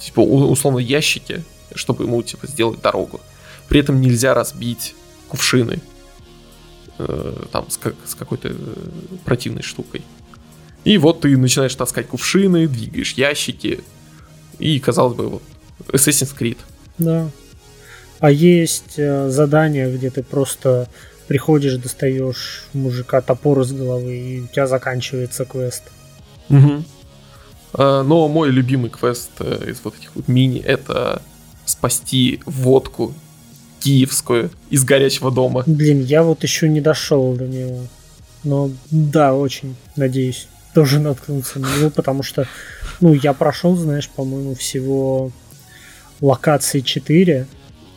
типа, условно, ящики, чтобы ему, типа, сделать дорогу. При этом нельзя разбить кувшины э, там с, как, с какой-то э, противной штукой. И вот ты начинаешь таскать кувшины, двигаешь ящики. И, казалось бы, вот Assassin's Creed. Да. А есть э, задания, где ты просто приходишь, достаешь мужика топор из головы, и у тебя заканчивается квест. Угу. Но мой любимый квест э, из вот этих вот мини это спасти водку киевскую из горячего дома. Блин, я вот еще не дошел до него. Но да, очень надеюсь тоже наткнуться на него, потому что, ну, я прошел, знаешь, по-моему, всего локации 4,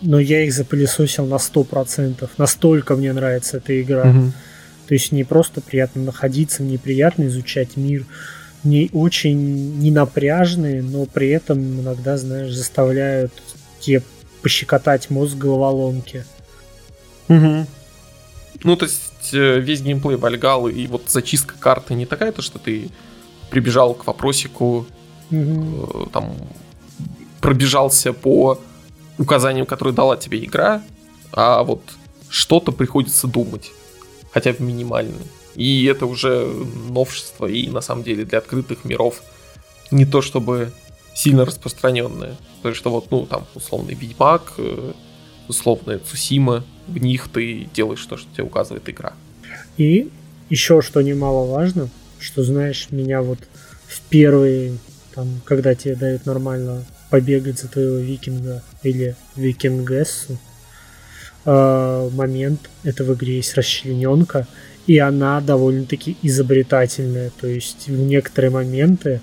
но я их запылесосил на 100%. Настолько мне нравится эта игра. Угу. То есть не просто приятно находиться, мне приятно изучать мир. Не очень ненапряжные, но при этом иногда, знаешь, заставляют тебе пощекотать мозг головоломки. Угу. Ну, то есть э, весь геймплей Вальгалы и вот зачистка карты не такая, то что ты прибежал к вопросику, угу. там пробежался по указаниям, которые дала тебе игра, а вот что-то приходится думать, хотя бы минимально. И это уже новшество, и на самом деле для открытых миров не то чтобы сильно распространенное. То есть, что вот, ну, там, условный Ведьмак, э, условная Цусима, в них ты делаешь то, что тебе указывает игра. И еще что немаловажно, что, знаешь, меня вот в первые, там, когда тебе дают нормально побегать за твоего викинга или викингессу, э, момент, это в игре есть расчлененка, и она довольно-таки изобретательная, то есть в некоторые моменты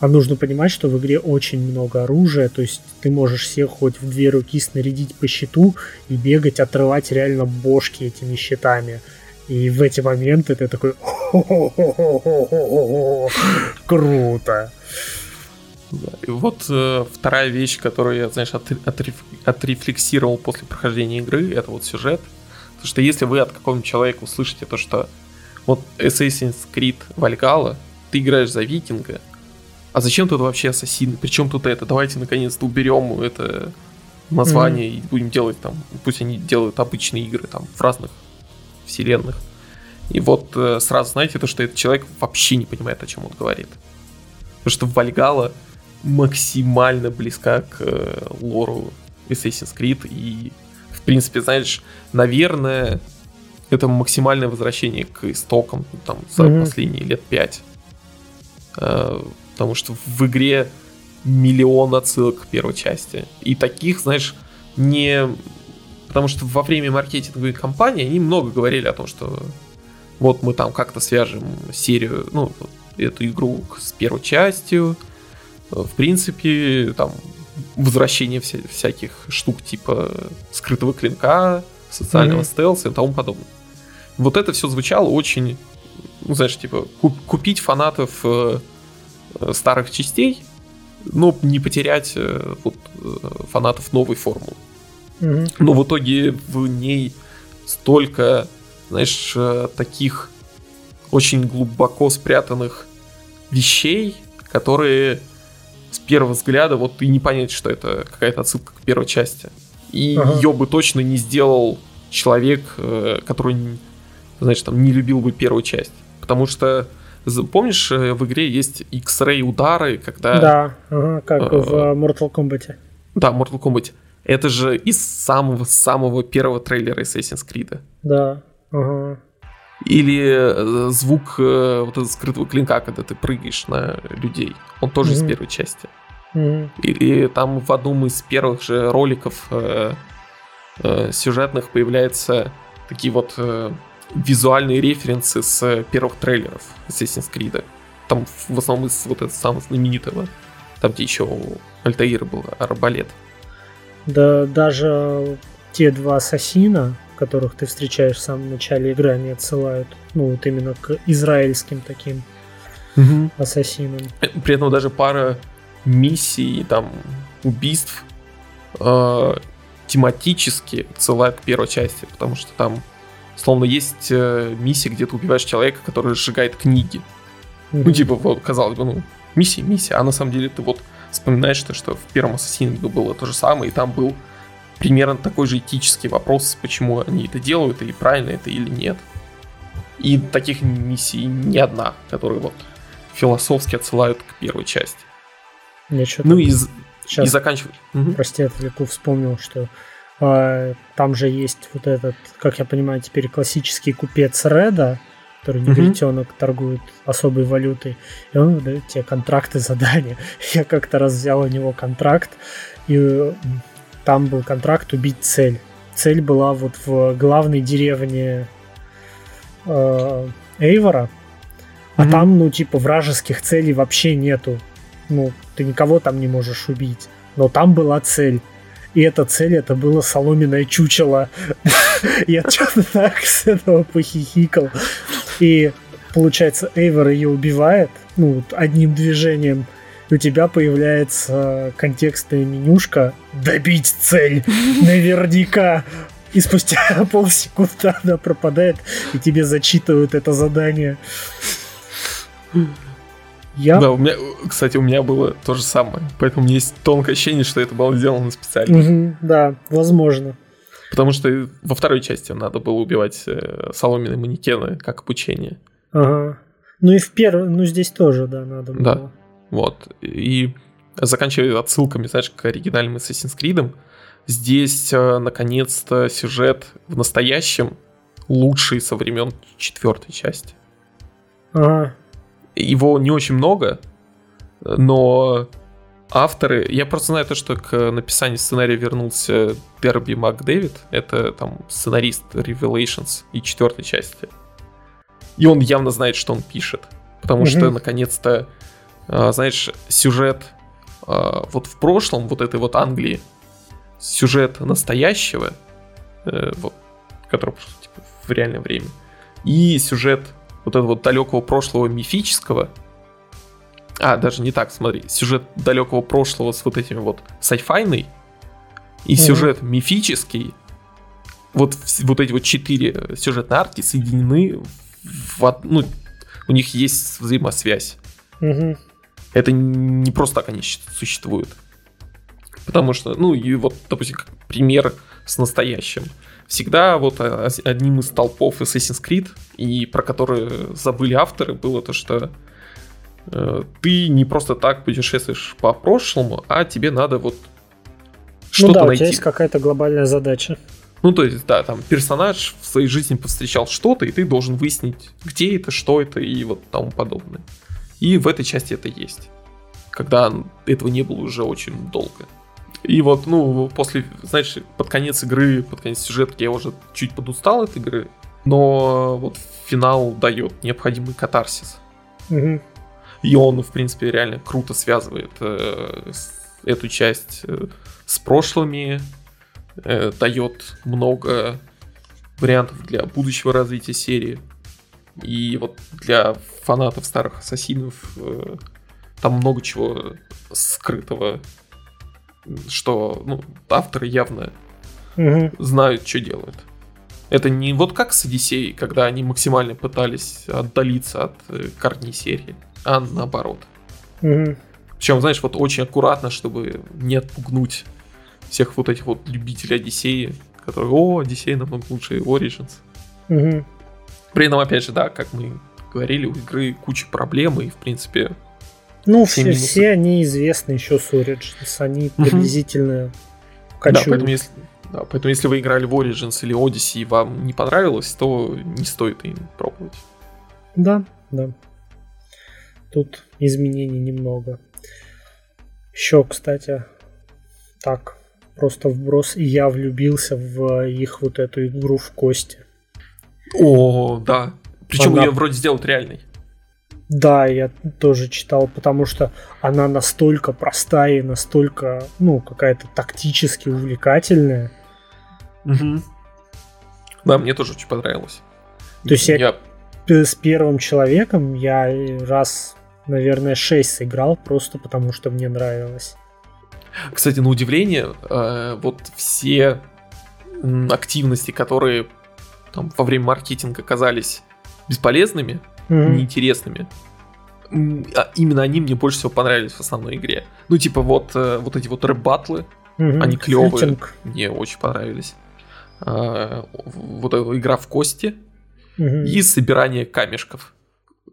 а нужно понимать, что в игре очень много оружия, то есть ты можешь всех хоть в две руки снарядить по щиту и бегать, отрывать реально бошки этими щитами. И в эти моменты ты такой круто. И вот э, вторая вещь, которую я, знаешь, от, отреф, отрефлексировал после прохождения игры, это вот сюжет. Потому что если вы от какого-нибудь человека услышите то, что вот Assassin's Creed Valhalla, ты играешь за викинга, а зачем тут вообще ассасины? Причем тут это? Давайте наконец-то уберем это название mm-hmm. и будем делать там, пусть они делают обычные игры там в разных вселенных. И вот э, сразу знаете то, что этот человек вообще не понимает, о чем он говорит. Потому что Вальгала максимально близка к э, лору Assassin's Creed и в принципе, знаешь, наверное, это максимальное возвращение к истокам там за mm-hmm. последние лет пять. Э, потому что в игре миллион отсылок к первой части. И таких, знаешь, не Потому что во время маркетинговой кампании они много говорили о том, что вот мы там как-то свяжем серию, ну, эту игру с первой частью. В принципе, там возвращение вся, всяких штук типа скрытого клинка, социального mm-hmm. стелса и тому подобное. Вот это все звучало очень, ну, знаешь, типа, куп- купить фанатов э, старых частей, но не потерять э, вот, э, фанатов новой формулы. Mm-hmm. Но в итоге в ней столько, знаешь, э, таких очень глубоко спрятанных вещей, которые с первого взгляда вот и не понять, что это какая-то отсылка к первой части. И ага. ее бы точно не сделал человек, э, который, знаешь, там не любил бы первую часть. Потому что Помнишь, э, в игре есть X-Ray удары, когда... Да, ага, как э, в Mortal Kombat. Да, Mortal Kombat. Это же из самого-самого первого трейлера Assassin's Creed. Да, ага. Или э, звук вот этого скрытого клинка, когда ты прыгаешь на людей. Он тоже mm-hmm. из первой части. Mm-hmm. Или там в одном из первых же роликов э, э, сюжетных появляются такие вот э, визуальные референсы с первых трейлеров Assassin's Creed. Там в основном из вот этого самого знаменитого. Там, где еще у Альтаира был арбалет. Да даже те два ассасина, которых ты встречаешь в самом начале игры, они отсылают, ну, вот именно к израильским таким угу. ассасинам. При этом даже пара миссий, там, убийств э, тематически отсылают к первой части, потому что там, словно, есть э, миссия, где ты убиваешь человека, который сжигает книги. Угу. Ну, типа, вот, казалось бы, ну, миссия, миссия, а на самом деле ты вот вспоминаешь, то, что в первом Ассасине было то же самое, и там был примерно такой же этический вопрос, почему они это делают, и правильно это или нет. И таких миссий не одна, которые вот философски отсылают к первой части. Я ну и, Сейчас, и заканчивать. Прости, отвлеку, вспомнил, что там же есть вот этот, как я понимаю, теперь классический купец Реда, который негритенок угу. торгует особой валютой, и он выдает тебе контракты задания. Я как-то раз взял у него контракт, и там был контракт убить цель. Цель была вот в главной деревне э, Эйвора, а mm-hmm. там, ну, типа, вражеских целей вообще нету. Ну, ты никого там не можешь убить. Но там была цель. И эта цель, это было соломенное чучело. Я что-то так с этого похихикал. И, получается, Эйвор ее убивает, ну, одним движением – у тебя появляется контекстная менюшка «Добить цель! Наверняка!» И спустя полсекунды она пропадает, и тебе зачитывают это задание. Я... Да, у меня, кстати, у меня было то же самое. Поэтому у меня есть тонкое ощущение, что это было сделано специально. Угу, да, возможно. Потому что во второй части надо было убивать э, соломенные манекены как обучение. Ага. Ну и в первом, ну здесь тоже, да, надо было. Да. Вот. И заканчивая отсылками, знаешь, к оригинальным Assassin's Creed, здесь, э, наконец-то, сюжет в настоящем лучший со времен четвертой части. Ага. Его не очень много, но авторы... Я просто знаю то, что к написанию сценария вернулся Дерби МакДэвид. Это там сценарист Revelations и четвертой части. И он явно знает, что он пишет. Потому угу. что, наконец-то, а, знаешь, сюжет а, вот в прошлом, вот этой вот Англии, сюжет настоящего, э, вот, который типа, в реальное время, и сюжет вот этого вот далекого прошлого мифического, а, даже не так, смотри, сюжет далекого прошлого с вот этим вот сайфайной, и mm-hmm. сюжет мифический, вот, вот эти вот четыре сюжетные арки соединены в, ну, у них есть взаимосвязь. Угу. Это не просто так они существуют. Потому что, ну, и вот, допустим, как пример с настоящим. Всегда вот одним из толпов Assassin's Creed, и про которые забыли авторы, было то, что э, ты не просто так путешествуешь по прошлому, а тебе надо вот что-то ну да, найти. у тебя есть какая-то глобальная задача. Ну, то есть, да, там персонаж в своей жизни повстречал что-то, и ты должен выяснить, где это, что это и вот тому подобное. И в этой части это есть. Когда этого не было уже очень долго. И вот, ну, после, знаешь, под конец игры, под конец сюжетки я уже чуть подустал от игры, но вот финал дает необходимый катарсис. Угу. И он, в принципе, реально круто связывает э, эту часть э, с прошлыми, э, дает много вариантов для будущего развития серии. И вот для фанатов старых ассасинов э, там много чего скрытого, что ну, авторы явно Угу. знают, что делают. Это не вот как с Одиссеей, когда они максимально пытались отдалиться от э, корней серии, а наоборот. Угу. Причем, знаешь, вот очень аккуратно, чтобы не отпугнуть всех вот этих вот любителей Одиссеи, которые, о, Одиссея намного лучше Origins. Угу. При этом, опять же, да, как мы говорили, у игры куча проблем, и, в принципе, Ну, Все все, они известны еще с Origins. Они приблизительно да, кочуют. поэтому если, да, поэтому если вы играли в Origins или Odyssey и вам не понравилось, то не стоит им пробовать. Да, да. Тут изменений немного. Еще, кстати, так, просто вброс, и я влюбился в их вот эту игру в кости. О, да. Причем Она- ее вроде сделают реальной. Да, я тоже читал, потому что она настолько простая и настолько, ну, какая-то тактически увлекательная. Да, мне тоже очень понравилось. То есть я- я С первым человеком я раз, наверное, 6 сыграл, просто потому что мне нравилось. Кстати, на удивление, э, вот все активности, которые там, во время маркетинга казались бесполезными, Мгм. неинтересными, а именно они мне больше всего понравились в основной игре. Ну, типа, вот, э, вот эти вот рэп-батлы Мгм. они клёвые. Флютинг. мне очень понравились. А, Вот игра в кости Мгм. и собирание камешков.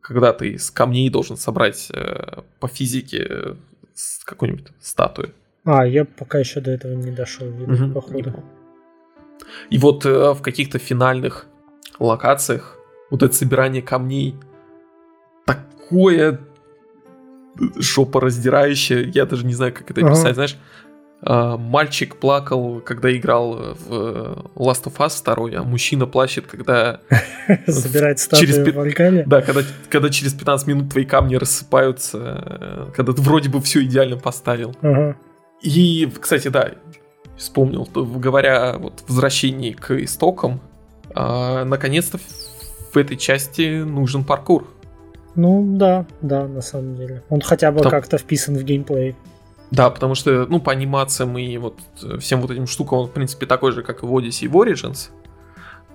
Когда ты из камней должен собрать э, по физике э, какую-нибудь статую. А, я пока еще до этого не дошел, видно, Мгм, походу. И вот э, в каких-то финальных локациях вот это собирание камней такое жопораздирающее, я даже не знаю, как это Ага. описать, знаешь. а, Мальчик плакал, когда играл в э, Last of Us 2, а мужчина плачет, когда... Собирать через статуи пи- в Вальгале. Да, когда, когда через 15 минут твои камни рассыпаются, э, когда ты вроде бы все идеально поставил. Ага. И, кстати, да, вспомнил, говоря вот возвращении к истокам, а, наконец-то в этой части нужен паркур. Ну да, да, на самом деле. Он хотя бы Там- как-то вписан в геймплей. Да, потому что, ну, по анимациям и вот э, всем вот этим штукам он, в принципе, такой же, как и в Odyssey и в Origins.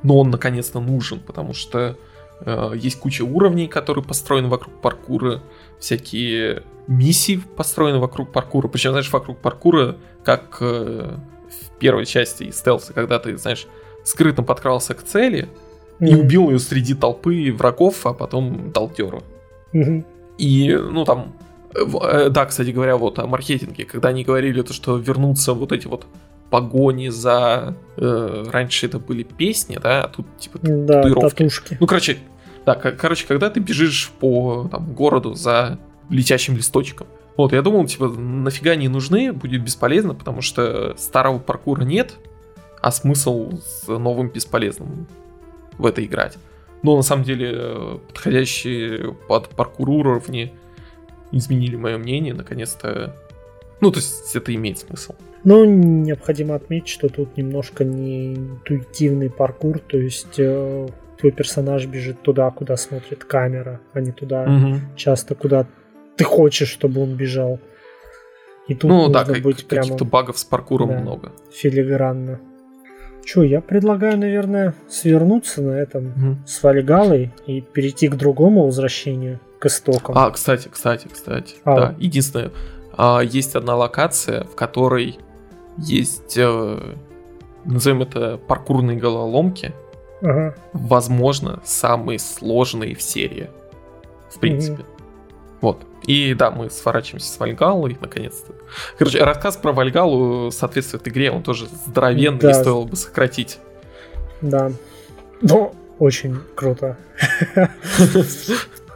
Но он наконец-то нужен, потому что э, есть куча уровней, которые построены вокруг паркура, всякие миссии построены вокруг паркура. Причем, знаешь, вокруг паркура, как э, в первой части стелса, когда ты, знаешь, скрытно подкрался к цели и убил ее среди толпы врагов, а потом. Мгм. И, ну, там, э, э, да, кстати говоря, вот о маркетинге, когда они говорили то, что вернутся вот эти вот погони за... э, раньше это были песни, да, а тут, типа, Да, татуировки. татушки. Ну, короче, да, ко- короче, когда ты бежишь по там, городу за летящим листочком. Вот, я думал, типа, нафига они нужны, будет бесполезно, потому что старого паркура нет, а смысл с новым бесполезным в это играть. Но на самом деле э, подходящие под паркур уровни изменили мое мнение, наконец-то. Ну, то есть это имеет смысл. Ну, необходимо отметить, что тут немножко не интуитивный паркур, то есть э, твой персонаж бежит туда, куда смотрит камера, а не туда Мгм. часто, куда ты хочешь, чтобы он бежал. И тут Ну да, нужно как- быть прямо каких-то багов с паркуром Да. много. филигранно. Че, я предлагаю, наверное, свернуться на этом Мгм. с Вальгалой и перейти к другому возвращению, к истокам. А, кстати, кстати, кстати. А. Да, единственное, а, есть одна локация, в которой есть, э, назовем это, паркурные головоломки. Ага. Возможно, самые сложные в серии. В принципе. Вот. И да, мы сворачиваемся с Вальгалой, наконец-то. Короче, рассказ про Вальгалу соответствует игре, он тоже здоровенный, Да. и стоило бы сократить. Да. Ну, очень круто.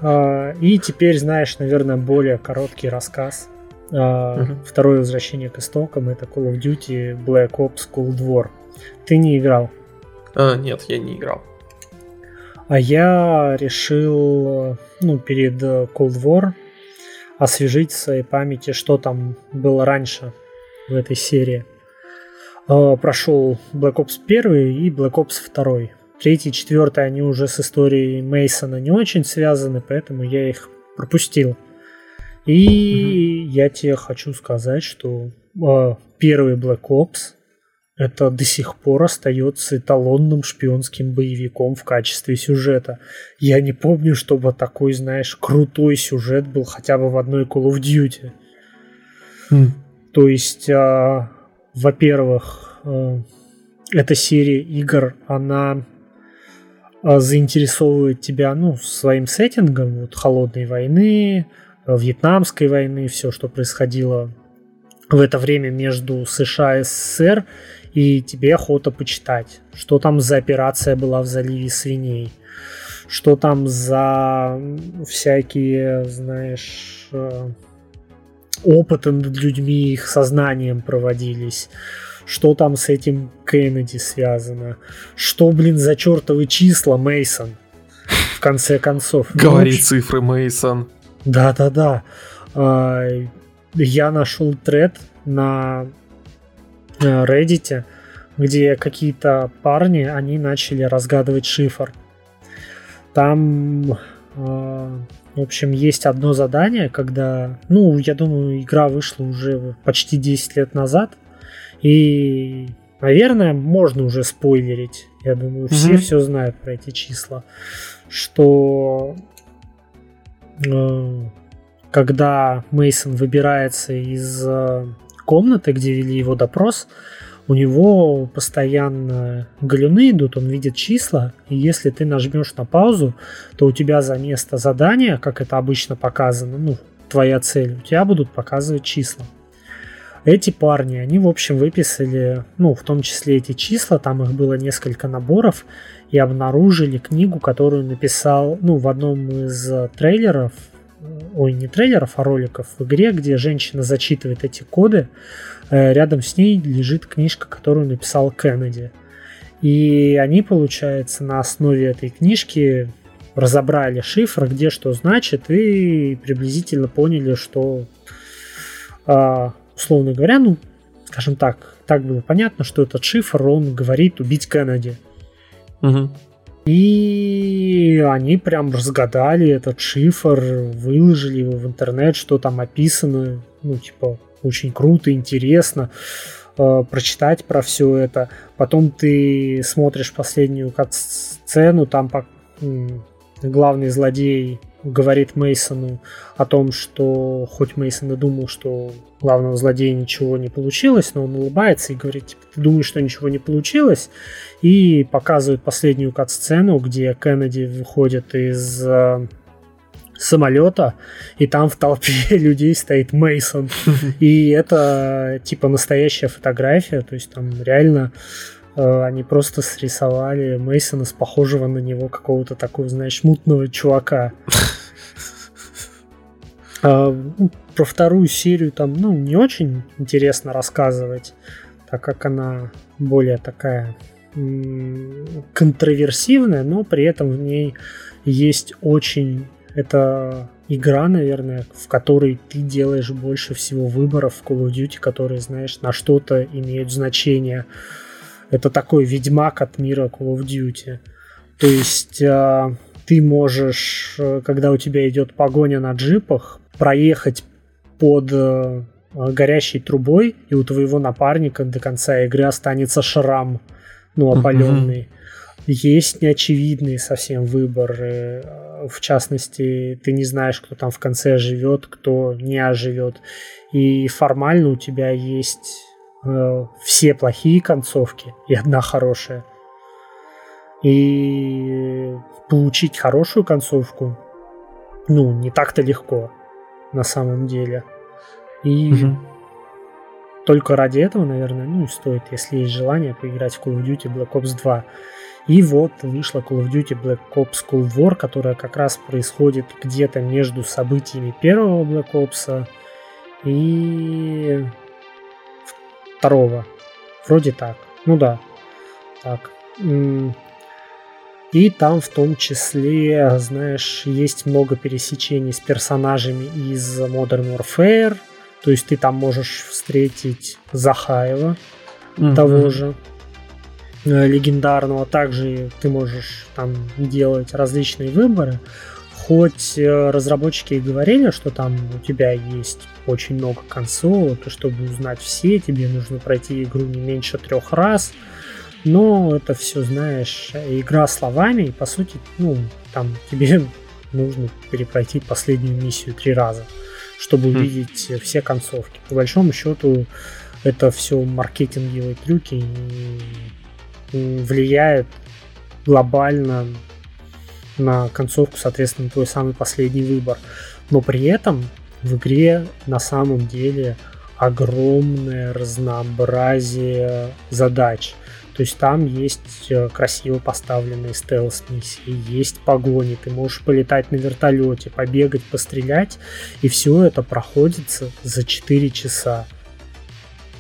А, И теперь, знаешь, наверное, более короткий рассказ А. Второе возвращение к истокам это Call of Duty Black Ops Cold War. Ты не играл? А, нет, я не играл. А я решил, ну, перед Cold War освежить в своей памяти, что там было раньше в этой серии. А, прошел Black Ops 1 и Black Ops 2. Третий, четвертый, они уже с историей Мейсона не очень связаны, поэтому я их пропустил. И угу. я тебе хочу сказать, что э, первый Black Ops это до сих пор остается эталонным шпионским боевиком в качестве сюжета. Я не помню, чтобы такой, знаешь, крутой сюжет был хотя бы в одной Call of Duty. Mm. То есть, э, во-первых, э, эта серия игр, она э, заинтересовывает тебя, ну, своим сеттингом, вот, холодной войны, Вьетнамской войны, все, что происходило в это время между США и СССР, и тебе охота почитать, что там за операция была в заливе свиней, что там за всякие, знаешь, э, опыты над людьми, их сознанием проводились, что там с этим Кеннеди связано, что, блин, за чертовы числа Мейсон в конце концов. Говори ну, цифры, Мейсон. Да-да-да. А, я нашел тред на Reddit, где какие-то парни, они начали разгадывать шифр. Там, э, в общем, есть одно задание, когда, ну, я думаю, игра вышла уже почти 10 лет назад, и, наверное, можно уже спойлерить. Я думаю, все mm-hmm. все знают про эти числа, что э, когда Мейсон выбирается из э, комнаты, где вели его допрос, у него постоянно галюны идут, он видит числа, и если ты нажмешь на паузу, то у тебя за место задания, как это обычно показано, ну, твоя цель, у тебя будут показывать числа. Эти парни, они, в общем, выписали, ну, в том числе эти числа, там их было несколько наборов, и обнаружили книгу, которую написал, ну, в одном из трейлеров ой, не трейлеров, а роликов в игре, где женщина зачитывает эти коды. Э, рядом с ней лежит книжка, которую написал Кеннеди. И они, получается, на основе этой книжки разобрали шифр, где что значит, и приблизительно поняли, что, а, условно говоря, ну, скажем так, так было понятно, что этот шифр, он говорит убить Кеннеди. Угу. И они прям разгадали этот шифр, выложили его в интернет, что там описано, ну, типа, очень круто, интересно э, прочитать про все это. Потом ты смотришь последнюю сцену, там по, главный злодей говорит Мейсону о том, что хоть Мейсон и думал, что главного злодея ничего не получилось, но он улыбается и говорит, типа, ты думаешь, что ничего не получилось? И показывает последнюю кат-сцену, где Кеннеди выходит из э, самолета, и там в толпе людей стоит Мейсон. И это типа настоящая фотография, то есть там реально Э, они просто срисовали Мейсона с похожего на него какого-то такого, знаешь, мутного чувака. А, про вторую серию там, ну, не очень интересно рассказывать, так как она более такая контроверсивная, но при этом в ней есть очень... Это игра, наверное, в которой ты делаешь больше всего выборов в Call of Duty, которые, знаешь, на что-то имеют значение. Это такой ведьмак от мира Call of Duty. То есть э, ты можешь, э, когда у тебя идет погоня на джипах, проехать под э, горящей трубой, и у твоего напарника до конца игры останется шрам, ну, опаленный. Mm-hmm. Есть неочевидные совсем выборы. В частности, ты не знаешь, кто там в конце живет, кто не оживет. И формально у тебя есть э, все плохие концовки и одна хорошая. И получить хорошую концовку, ну, не так-то легко на самом деле. И угу. только ради этого, наверное, ну, стоит, если есть желание, поиграть в Call of Duty Black Ops 2. И вот вышла Call of Duty Black Ops Cold War, которая как раз происходит где-то между событиями первого Black Ops и второго. Вроде так. Ну да. Так. И там в том числе, знаешь, есть много пересечений с персонажами из Modern Warfare. То есть ты там можешь встретить Захаева, mm-hmm. того же э, легендарного. Также ты можешь там делать различные выборы. Хоть э, разработчики и говорили, что там у тебя есть очень много консолей, то чтобы узнать все, тебе нужно пройти игру не меньше трех раз. Но это все, знаешь, игра словами, и по сути, ну, там тебе нужно перепройти последнюю миссию три раза, чтобы хм. увидеть mm. все концовки. По большому счету, это все маркетинговые трюки влияет глобально на концовку, соответственно, твой самый последний выбор. Но при этом в игре на самом деле огромное разнообразие задач. То есть там есть э, красиво поставленные стелс-миссии, есть погони, ты можешь полетать на вертолете, побегать, пострелять, и все это проходится за 4 часа.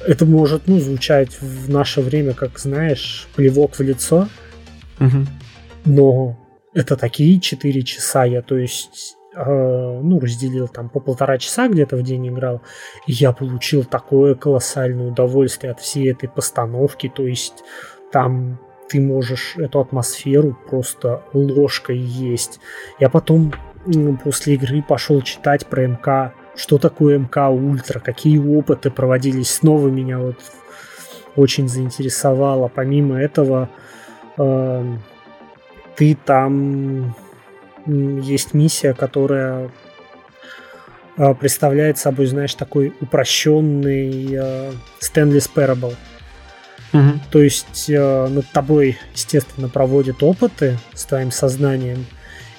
Это может ну, звучать в наше время, как, знаешь, плевок в лицо, угу. но это такие 4 часа, я, то есть э, ну, разделил там по полтора часа где-то в день играл, и я получил такое колоссальное удовольствие от всей этой постановки, то есть там ты можешь эту атмосферу просто ложкой есть. Я потом после игры пошел читать про МК, что такое МК Ультра, какие опыты проводились. Снова меня вот очень заинтересовало. Помимо этого, э, ты там есть миссия, которая э, представляет собой, знаешь, такой упрощенный Stanley's Parable. Угу. То есть э, над тобой, естественно, проводят опыты с твоим сознанием,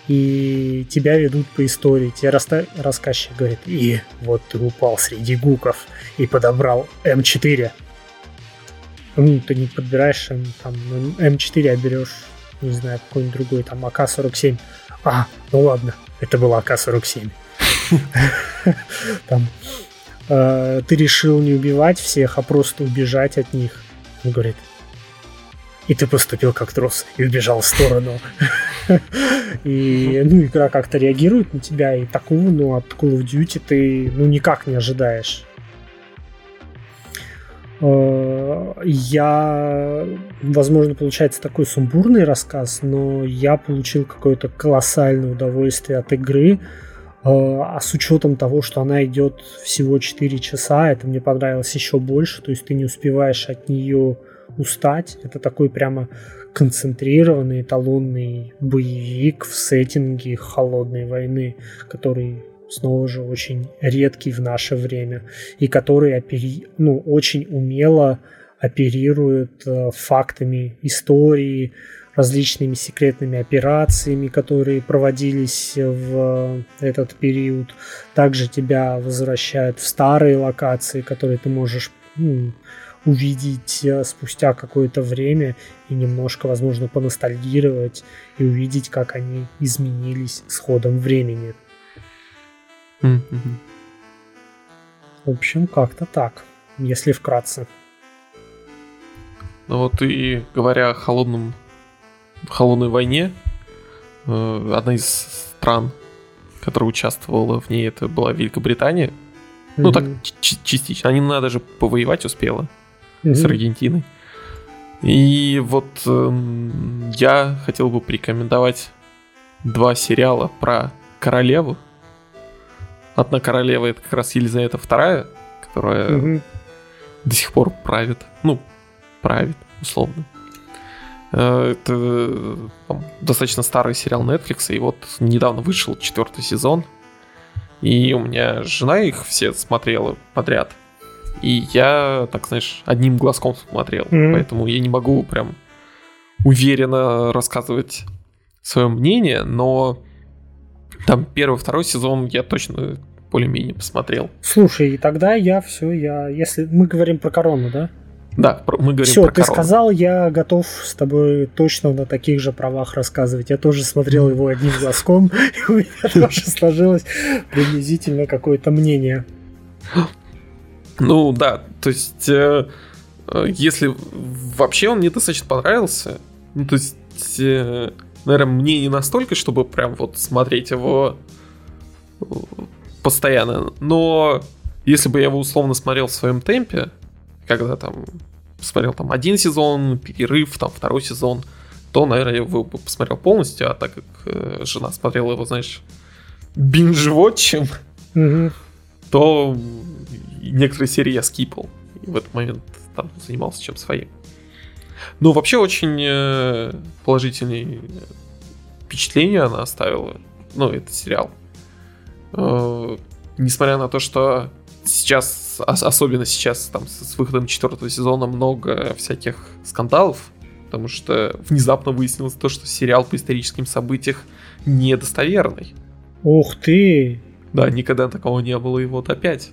и тебя ведут по истории. Тебе раста- рассказчик говорит, и вот ты упал среди гуков и подобрал М4. Ну, ты не подбираешь М, там, М4, а берешь, не знаю, какой-нибудь другой, там, АК-47. А, ну ладно, это был АК-47. Там, э, ты решил не убивать всех, а просто убежать от них. Он говорит, и ты поступил как трус и убежал в сторону. И, ну, игра как-то реагирует на тебя, и такого, ну, от Call of Duty ты, ну, никак не ожидаешь. Э, я, возможно, получается такой сумбурный рассказ, но я получил какое-то колоссальное удовольствие от игры, э, а с учетом того, что она идет всего 4 часа, это мне понравилось еще больше, то есть ты не успеваешь от нее устать. Это такой прямо концентрированный эталонный боевик в сеттинге холодной войны, который снова же очень редкий в наше время и который опери... ну, очень умело оперирует э, фактами истории, различными секретными операциями, которые проводились в этот период. Также тебя возвращают в старые локации, которые ты можешь ну, увидеть э, спустя какое-то время и немножко, возможно, поностальгировать и увидеть, как они изменились с ходом времени. Mm-hmm. В общем, как-то так, если вкратце. Ну вот и говоря о холодном, холодной войне, э, одна из стран, которая участвовала в ней, это была Великобритания. Mm-hmm. Ну так частично. Они надо же повоевать успела mm-hmm. с Аргентиной. И вот э, я хотел бы порекомендовать два сериала про королеву. Одна королева это как раз Елизавета II, которая mm-hmm. до сих пор правит. Ну, правит, условно. Э, это там, достаточно старый сериал Netflix, и вот недавно вышел четвертый сезон. И у меня жена их все смотрела подряд. И я, так знаешь, одним глазком смотрел. Mm-hmm. Поэтому я не могу прям уверенно рассказывать свое мнение, но там первый, второй сезон я точно более-менее посмотрел. Слушай, и тогда я все, я, если мы говорим про корону, да? Да, мы говорим Все, про ты корону. сказал, я готов с тобой точно на таких же правах рассказывать. Я тоже смотрел его одним глазком, и у меня тоже сложилось приблизительно какое-то мнение. Ну да, то есть, э, э, если вообще он мне достаточно понравился, ну то есть, э, наверное, мне не настолько, чтобы прям вот смотреть его постоянно, но если бы я его условно смотрел в своем темпе, когда там посмотрел там один сезон, перерыв, там второй сезон, то, наверное, я его бы посмотрел полностью, а так как э, жена смотрела его, знаешь, бинж-вотчем, Мгм. то некоторые серии я скипал. И в этот момент там занимался чем своим. Ну, вообще очень э, положительные впечатления она оставила. Ну, это сериал. Э, несмотря на то, что сейчас, ос- особенно сейчас, там, с с выходом четвертого сезона много всяких скандалов, потому что внезапно выяснилось то, что сериал по историческим событиям недостоверный. Ух ты! Да, никогда такого не было, и вот опять.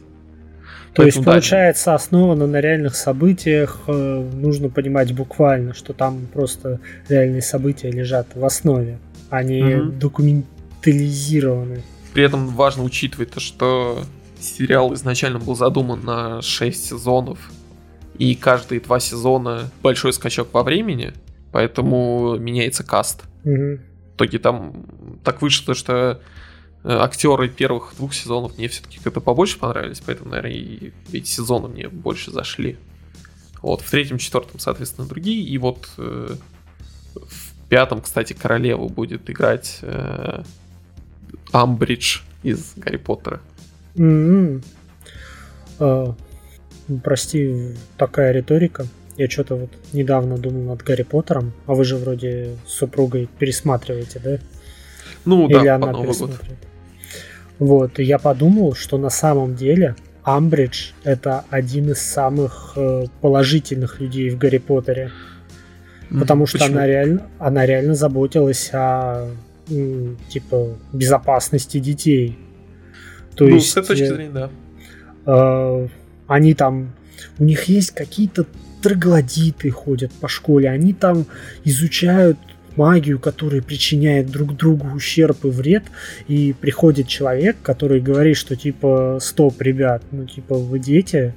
То есть, Поэтому, да, получается, основано на реальных событиях. э, Нужно понимать буквально, что там просто реальные события лежат в основе, а не Мгм. документализированы. При этом важно учитывать то, что сериал изначально был задуман на 6 сезонов, и каждые два сезона большой скачок во времени, поэтому меняется каст. Мгм. В итоге там так вышло, что э, актеры первых двух сезонов мне все-таки как-то побольше понравились, поэтому, наверное, и эти сезоны мне больше зашли. Вот, в третьем, четвертом, соответственно, другие, и вот э, в пятом, кстати, королеву будет играть э, Амбридж из Гарри Поттера. М-м. А, Прости, такая риторика. Я что-то вот недавно думал над Гарри Поттером, а вы же вроде с супругой пересматриваете, да? Ну Или да, она по Новый год. пересматривает. Вот, и я подумал, что на самом деле Амбридж это один из самых э, положительных людей в Гарри Поттере. Потому что она реально, она реально заботилась о типа безопасности детей. То ну, есть с этой точки э, зрения, да. э, они там, у них есть какие-то троглодиты ходят по школе, они там изучают магию, которая причиняет друг другу ущерб и вред, и приходит человек, который говорит, что типа, стоп, ребят, ну типа вы дети,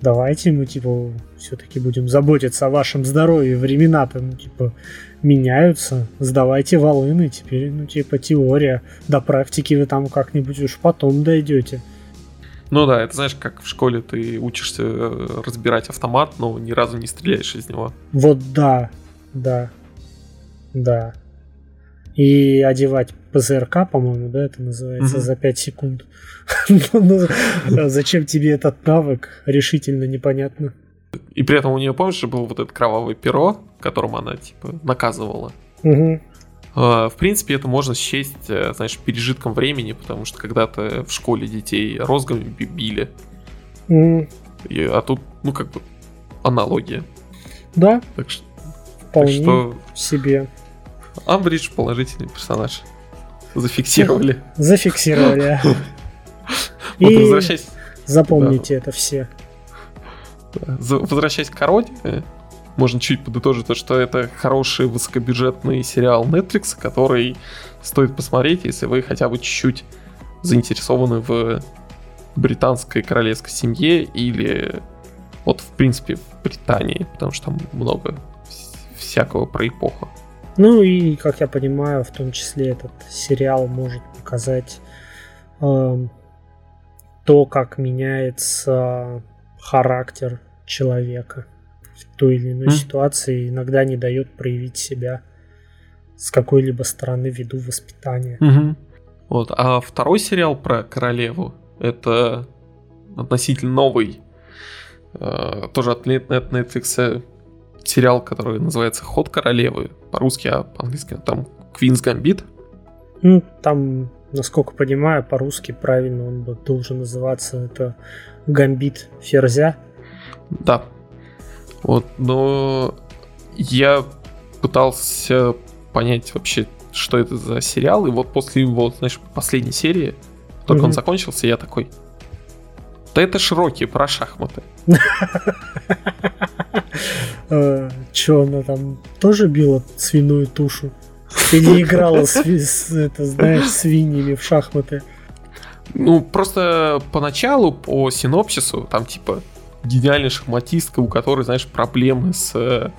давайте мы типа все-таки будем заботиться о вашем здоровье, времена-то, ну типа меняются, сдавайте волыны, теперь, ну типа теория, до практики вы там как-нибудь уж потом дойдете. Ну да, это знаешь, как в школе ты учишься э, разбирать автомат, но ни разу не стреляешь из него. Вот да, да, да. И одевать ПЗРК, по-моему, да, это называется, Мгм. за 5 секунд. Ну, Зачем тебе этот навык, решительно непонятно. И при этом у нее, помнишь, же было вот это кровавое перо, которым она, типа, наказывала. Э, В принципе, это можно счесть, э, знаешь, пережитком времени, потому что когда-то в школе детей розгами би- били, М, и- а тут, ну, как бы, аналогия. Да, Так что, так вполне что себе. Амбридж положительный персонаж. Зафиксировали. Зафиксировали. И запомните это все. Возвращаясь к короне, э, можно чуть подытожить то, что это хороший высокобюджетный сериал Netflix, который стоит посмотреть, если вы хотя бы чуть-чуть заинтересованы в британской королевской семье или вот в принципе в Британии, потому что там много вс- всякого про эпоху. Ну и, как я понимаю, в том числе этот сериал может показать эм, то, как меняется характер человека в той или иной М. ситуации, иногда не дает проявить себя с какой-либо стороны ввиду воспитания. Вот, а второй сериал про королеву это относительно новый, э, тоже от Netflix э, сериал, который называется Ход королевы. По-русски, а по-английски там Queen's Gambit. Ну, там, насколько понимаю, по-русски правильно он бы должен называться это гамбит ферзя. Да. Вот, но я пытался понять вообще, что это за сериал, и вот после его, знаешь, последней серии, только он Мгм. закончился, я такой, да это широкие про шахматы. Э, Че она там тоже била свиную тушу? Или играла это, знаешь, свиньями в шахматы? Ну, просто поначалу, по синопсису, там, типа, гениальная шахматистка, у которой, знаешь, проблемы с э,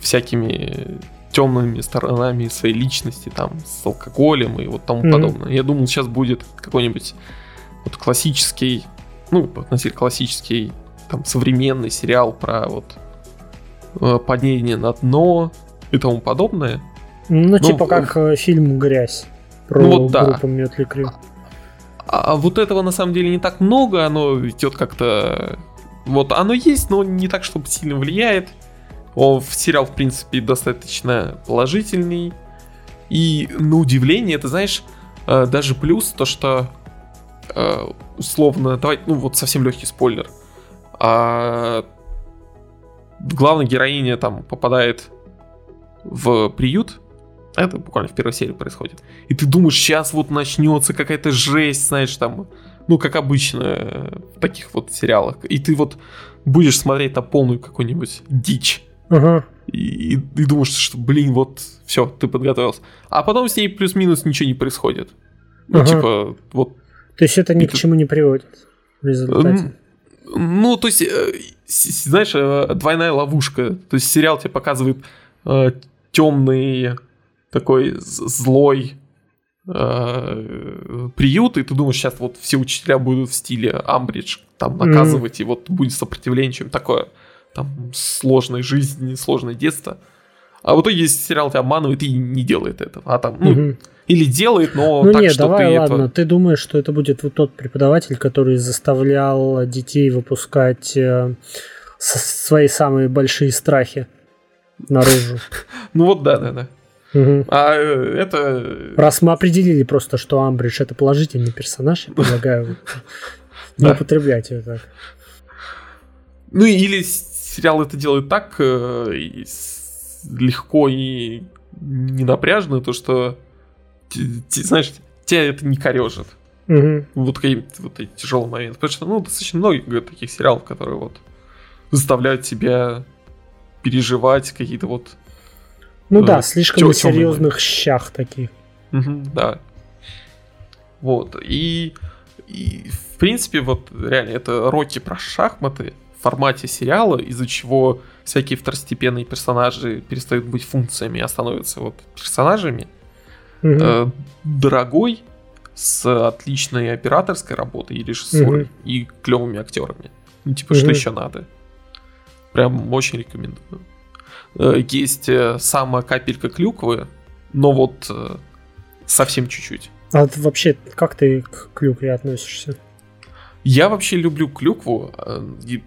всякими темными сторонами своей личности, там, с алкоголем и вот тому mm-hmm. подобное. Я думал, сейчас будет какой-нибудь вот классический, ну, относительно классический, там, современный сериал про вот э, падение на дно и тому подобное. Ну, ну типа как э, фильм «Грязь» про ну, вот, группу да. Мётли Крю. А, а вот этого на самом деле не так много, оно идет как-то... Вот оно есть, но не так, чтобы сильно влияет. Он в сериал, в принципе, достаточно положительный. И на удивление, это знаешь, э, даже плюс то, что э, условно, давай, ну вот совсем легкий спойлер. А главная героиня там попадает в приют, это буквально в первой серии происходит. И ты думаешь, сейчас вот начнется какая-то жесть, знаешь, там, ну, как обычно в таких вот сериалах. И ты вот будешь смотреть на полную какую-нибудь дичь. Ага. И, и, и думаешь, что, блин, вот, все, ты подготовился. А потом с ней плюс-минус ничего не происходит. Ну, ага. типа, вот. То есть это ни к чему не приводит в результате? Ну, то есть, э, знаешь, э, двойная ловушка. То есть сериал тебе показывает э, темный такой злой э, приют, и ты думаешь, сейчас вот все учителя будут в стиле Амбридж там наказывать, mm-hmm. и вот будет сопротивление, чем такое, там, сложной жизни, сложное детство. А в итоге сериал тебя обманывает и не делает этого. А там, ну, mm-hmm. или делает, но ну, так, нет, что давай, ты ладно, это... ты думаешь, что это будет вот тот преподаватель, который заставлял детей выпускать э, свои самые большие страхи наружу. Ну вот да, да, да. Угу. А э, это... Раз мы определили просто, что Амбридж это положительный персонаж, я предлагаю не употреблять его так. Ну или сериал это делает так э, легко и не напряжно, то что, знаешь, тебя это не корежит. Угу. Вот какие-то вот эти тяжелые моменты. Потому что, ну, достаточно много таких сериалов, которые вот заставляют тебя переживать какие-то вот ну да, слишком на серьезных щах таких. Угу, да. Вот. И, и, в принципе, вот реально, это роки про шахматы в формате сериала, из-за чего всякие второстепенные персонажи перестают быть функциями, а становятся вот персонажами. Угу. Э, дорогой, с отличной операторской работой и режиссурой, угу. и клевыми актерами. Ну, типа, угу. что еще надо? Прям очень рекомендую. Э, есть э, самая капелька клюквы, но вот э, совсем чуть-чуть. А вообще, как ты к клюкве относишься? Я вообще люблю клюкву,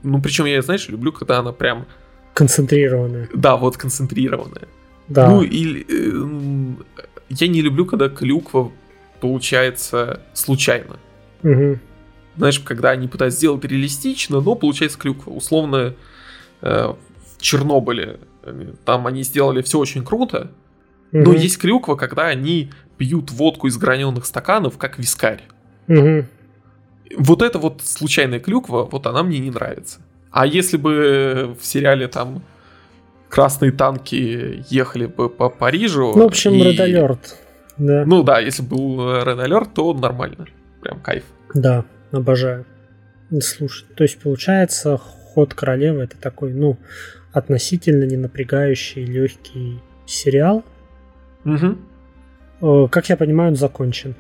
ну причем я, знаешь, люблю, когда она прям... Концентрированная. Да, вот концентрированная. Да. Ну, или... Я не люблю, когда клюква получается случайно. Угу. Знаешь, когда они пытаются сделать реалистично, но получается клюква. Условно, в Чернобыле там они сделали все очень круто, угу. но есть клюква, когда они пьют водку из граненых стаканов, как вискарь. Угу. Вот эта вот случайная клюква, вот она мне не нравится. А если бы в сериале там красные танки ехали бы по Парижу... Ну, в общем, и... Red Alert. Да. Ну да, если был Red Alert, то нормально. Прям кайф. Да, обожаю. Слушай, то есть получается, ход королевы это такой, ну, относительно не напрягающий, легкий сериал. Угу. Как я понимаю, он закончен.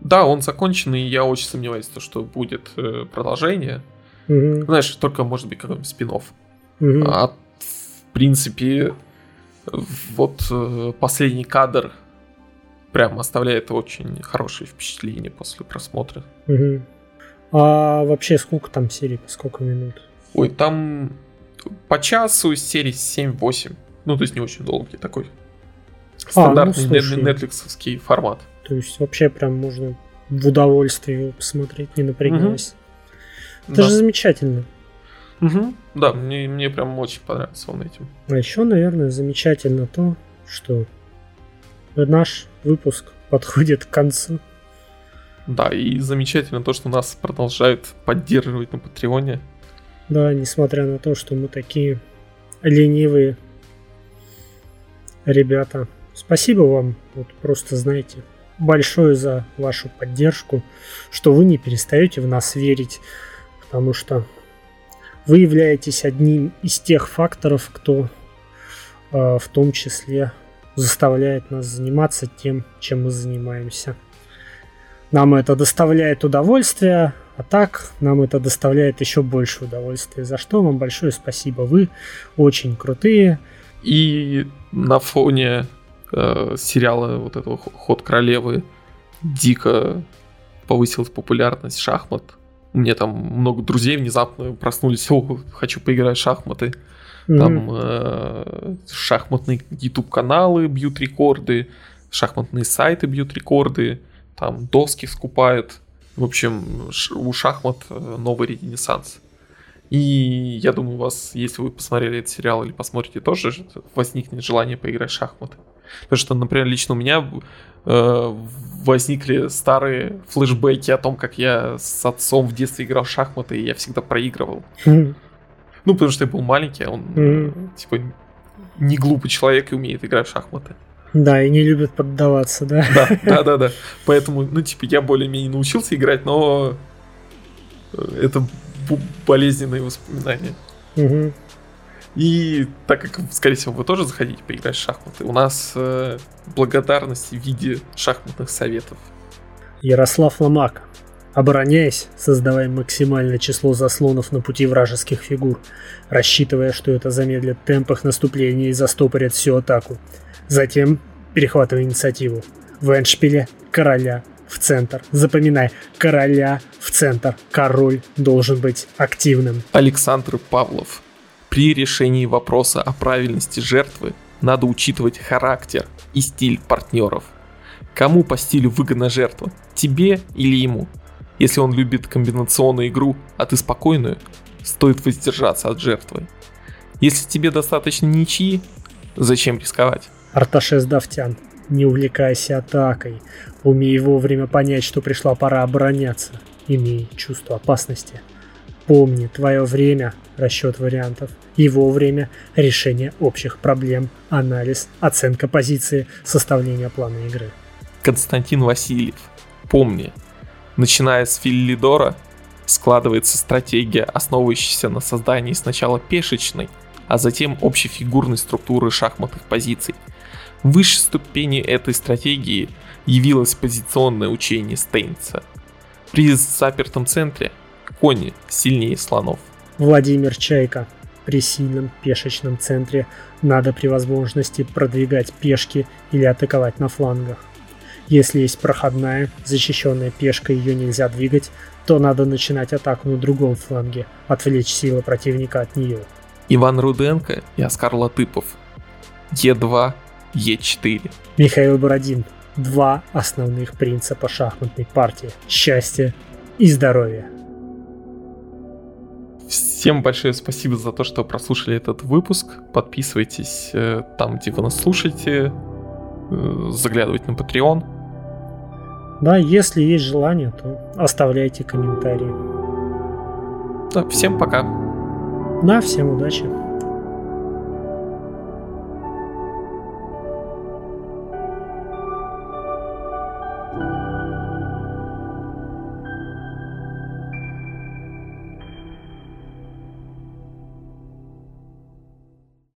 Да, он закончен, и я очень сомневаюсь, что будет э, продолжение. Угу. Знаешь, только может быть какой-нибудь спин угу. А в принципе, вот э, последний кадр прям оставляет очень хорошее впечатление после просмотра. Угу. А вообще сколько там серий, сколько минут? Ой, там по часу серии 7-8. Ну, то есть не очень долгий такой. Стандартный а, ну, нетфликсовский формат. То есть вообще прям можно в удовольствие его посмотреть, не напрягаясь. Угу. Это да. же замечательно. Угу. Да, мне, мне прям очень понравился он этим. А еще, наверное, замечательно то, что наш выпуск подходит к концу. Да, и замечательно то, что нас продолжают поддерживать на Патреоне. Да, несмотря на то, что мы такие ленивые ребята. Спасибо вам, вот просто знаете, большое за вашу поддержку, что вы не перестаете в нас верить, потому что вы являетесь одним из тех факторов, кто э, в том числе заставляет нас заниматься тем, чем мы занимаемся. Нам это доставляет удовольствие, а так нам это доставляет еще больше удовольствия. За что вам большое спасибо. Вы очень крутые. И на фоне э, сериала вот этого «Ход королевы» дико повысилась популярность шахмат. Меня там много друзей внезапно проснулись, о, хочу поиграть в шахматы. Mm-hmm. Там э, шахматные YouTube-каналы бьют рекорды, шахматные сайты бьют рекорды, там доски скупают. В общем, у шахмат э, новый ренессанс. И я думаю, у вас, если вы посмотрели этот сериал или посмотрите тоже, возникнет желание поиграть в шахматы. Потому что, например, лично у меня э, возникли старые флешбеки о том, как я с отцом в детстве играл в шахматы, и я всегда проигрывал. Mm. Ну, потому что я был маленький, а он, mm. типа, не глупый человек и умеет играть в шахматы. Да, и не любит поддаваться, да? Да, да, да, да. Поэтому, ну, типа, я более-менее научился играть, но э, это болезненные воспоминания. Угу. И так как, скорее всего, вы тоже заходите поиграть в шахматы, у нас э, благодарность в виде шахматных советов. Ярослав Ломак. Обороняясь, создавая максимальное число заслонов на пути вражеских фигур, рассчитывая, что это замедлит темп их наступления и застопорит всю атаку. Затем перехватывая инициативу. В эндшпиле короля в центр. Запоминай, короля в центр. Король должен быть активным. Александр Павлов. При решении вопроса о правильности жертвы надо учитывать характер и стиль партнеров. Кому по стилю выгодна жертва? Тебе или ему? Если он любит комбинационную игру, а ты спокойную, стоит воздержаться от жертвы. Если тебе достаточно ничьи, зачем рисковать? Арташес Давтян, не увлекайся атакой. Умей вовремя понять, что пришла пора обороняться. Имей чувство опасности. Помни, твое время – расчет вариантов. Его время – решение общих проблем, анализ, оценка позиции, составление плана игры. Константин Васильев. Помни, начиная с Филлидора, складывается стратегия, основывающаяся на создании сначала пешечной, а затем общефигурной структуры шахматных позиций. Высшей ступени этой стратегии явилось позиционное учение Стейнца. При запертом центре кони сильнее слонов. Владимир Чайка. При сильном пешечном центре надо при возможности продвигать пешки или атаковать на флангах. Если есть проходная, защищенная пешка, ее нельзя двигать, то надо начинать атаку на другом фланге, отвлечь силы противника от нее. Иван Руденко и Оскар Латыпов. Е2, Е4. Михаил Бородин. Два основных принципа шахматной партии. Счастье и здоровье. Всем большое спасибо за то, что прослушали этот выпуск. Подписывайтесь э, там, где вы нас слушаете. Э, заглядывайте на Patreon. Да, если есть желание, то оставляйте комментарии. Да, всем пока. Да, всем удачи.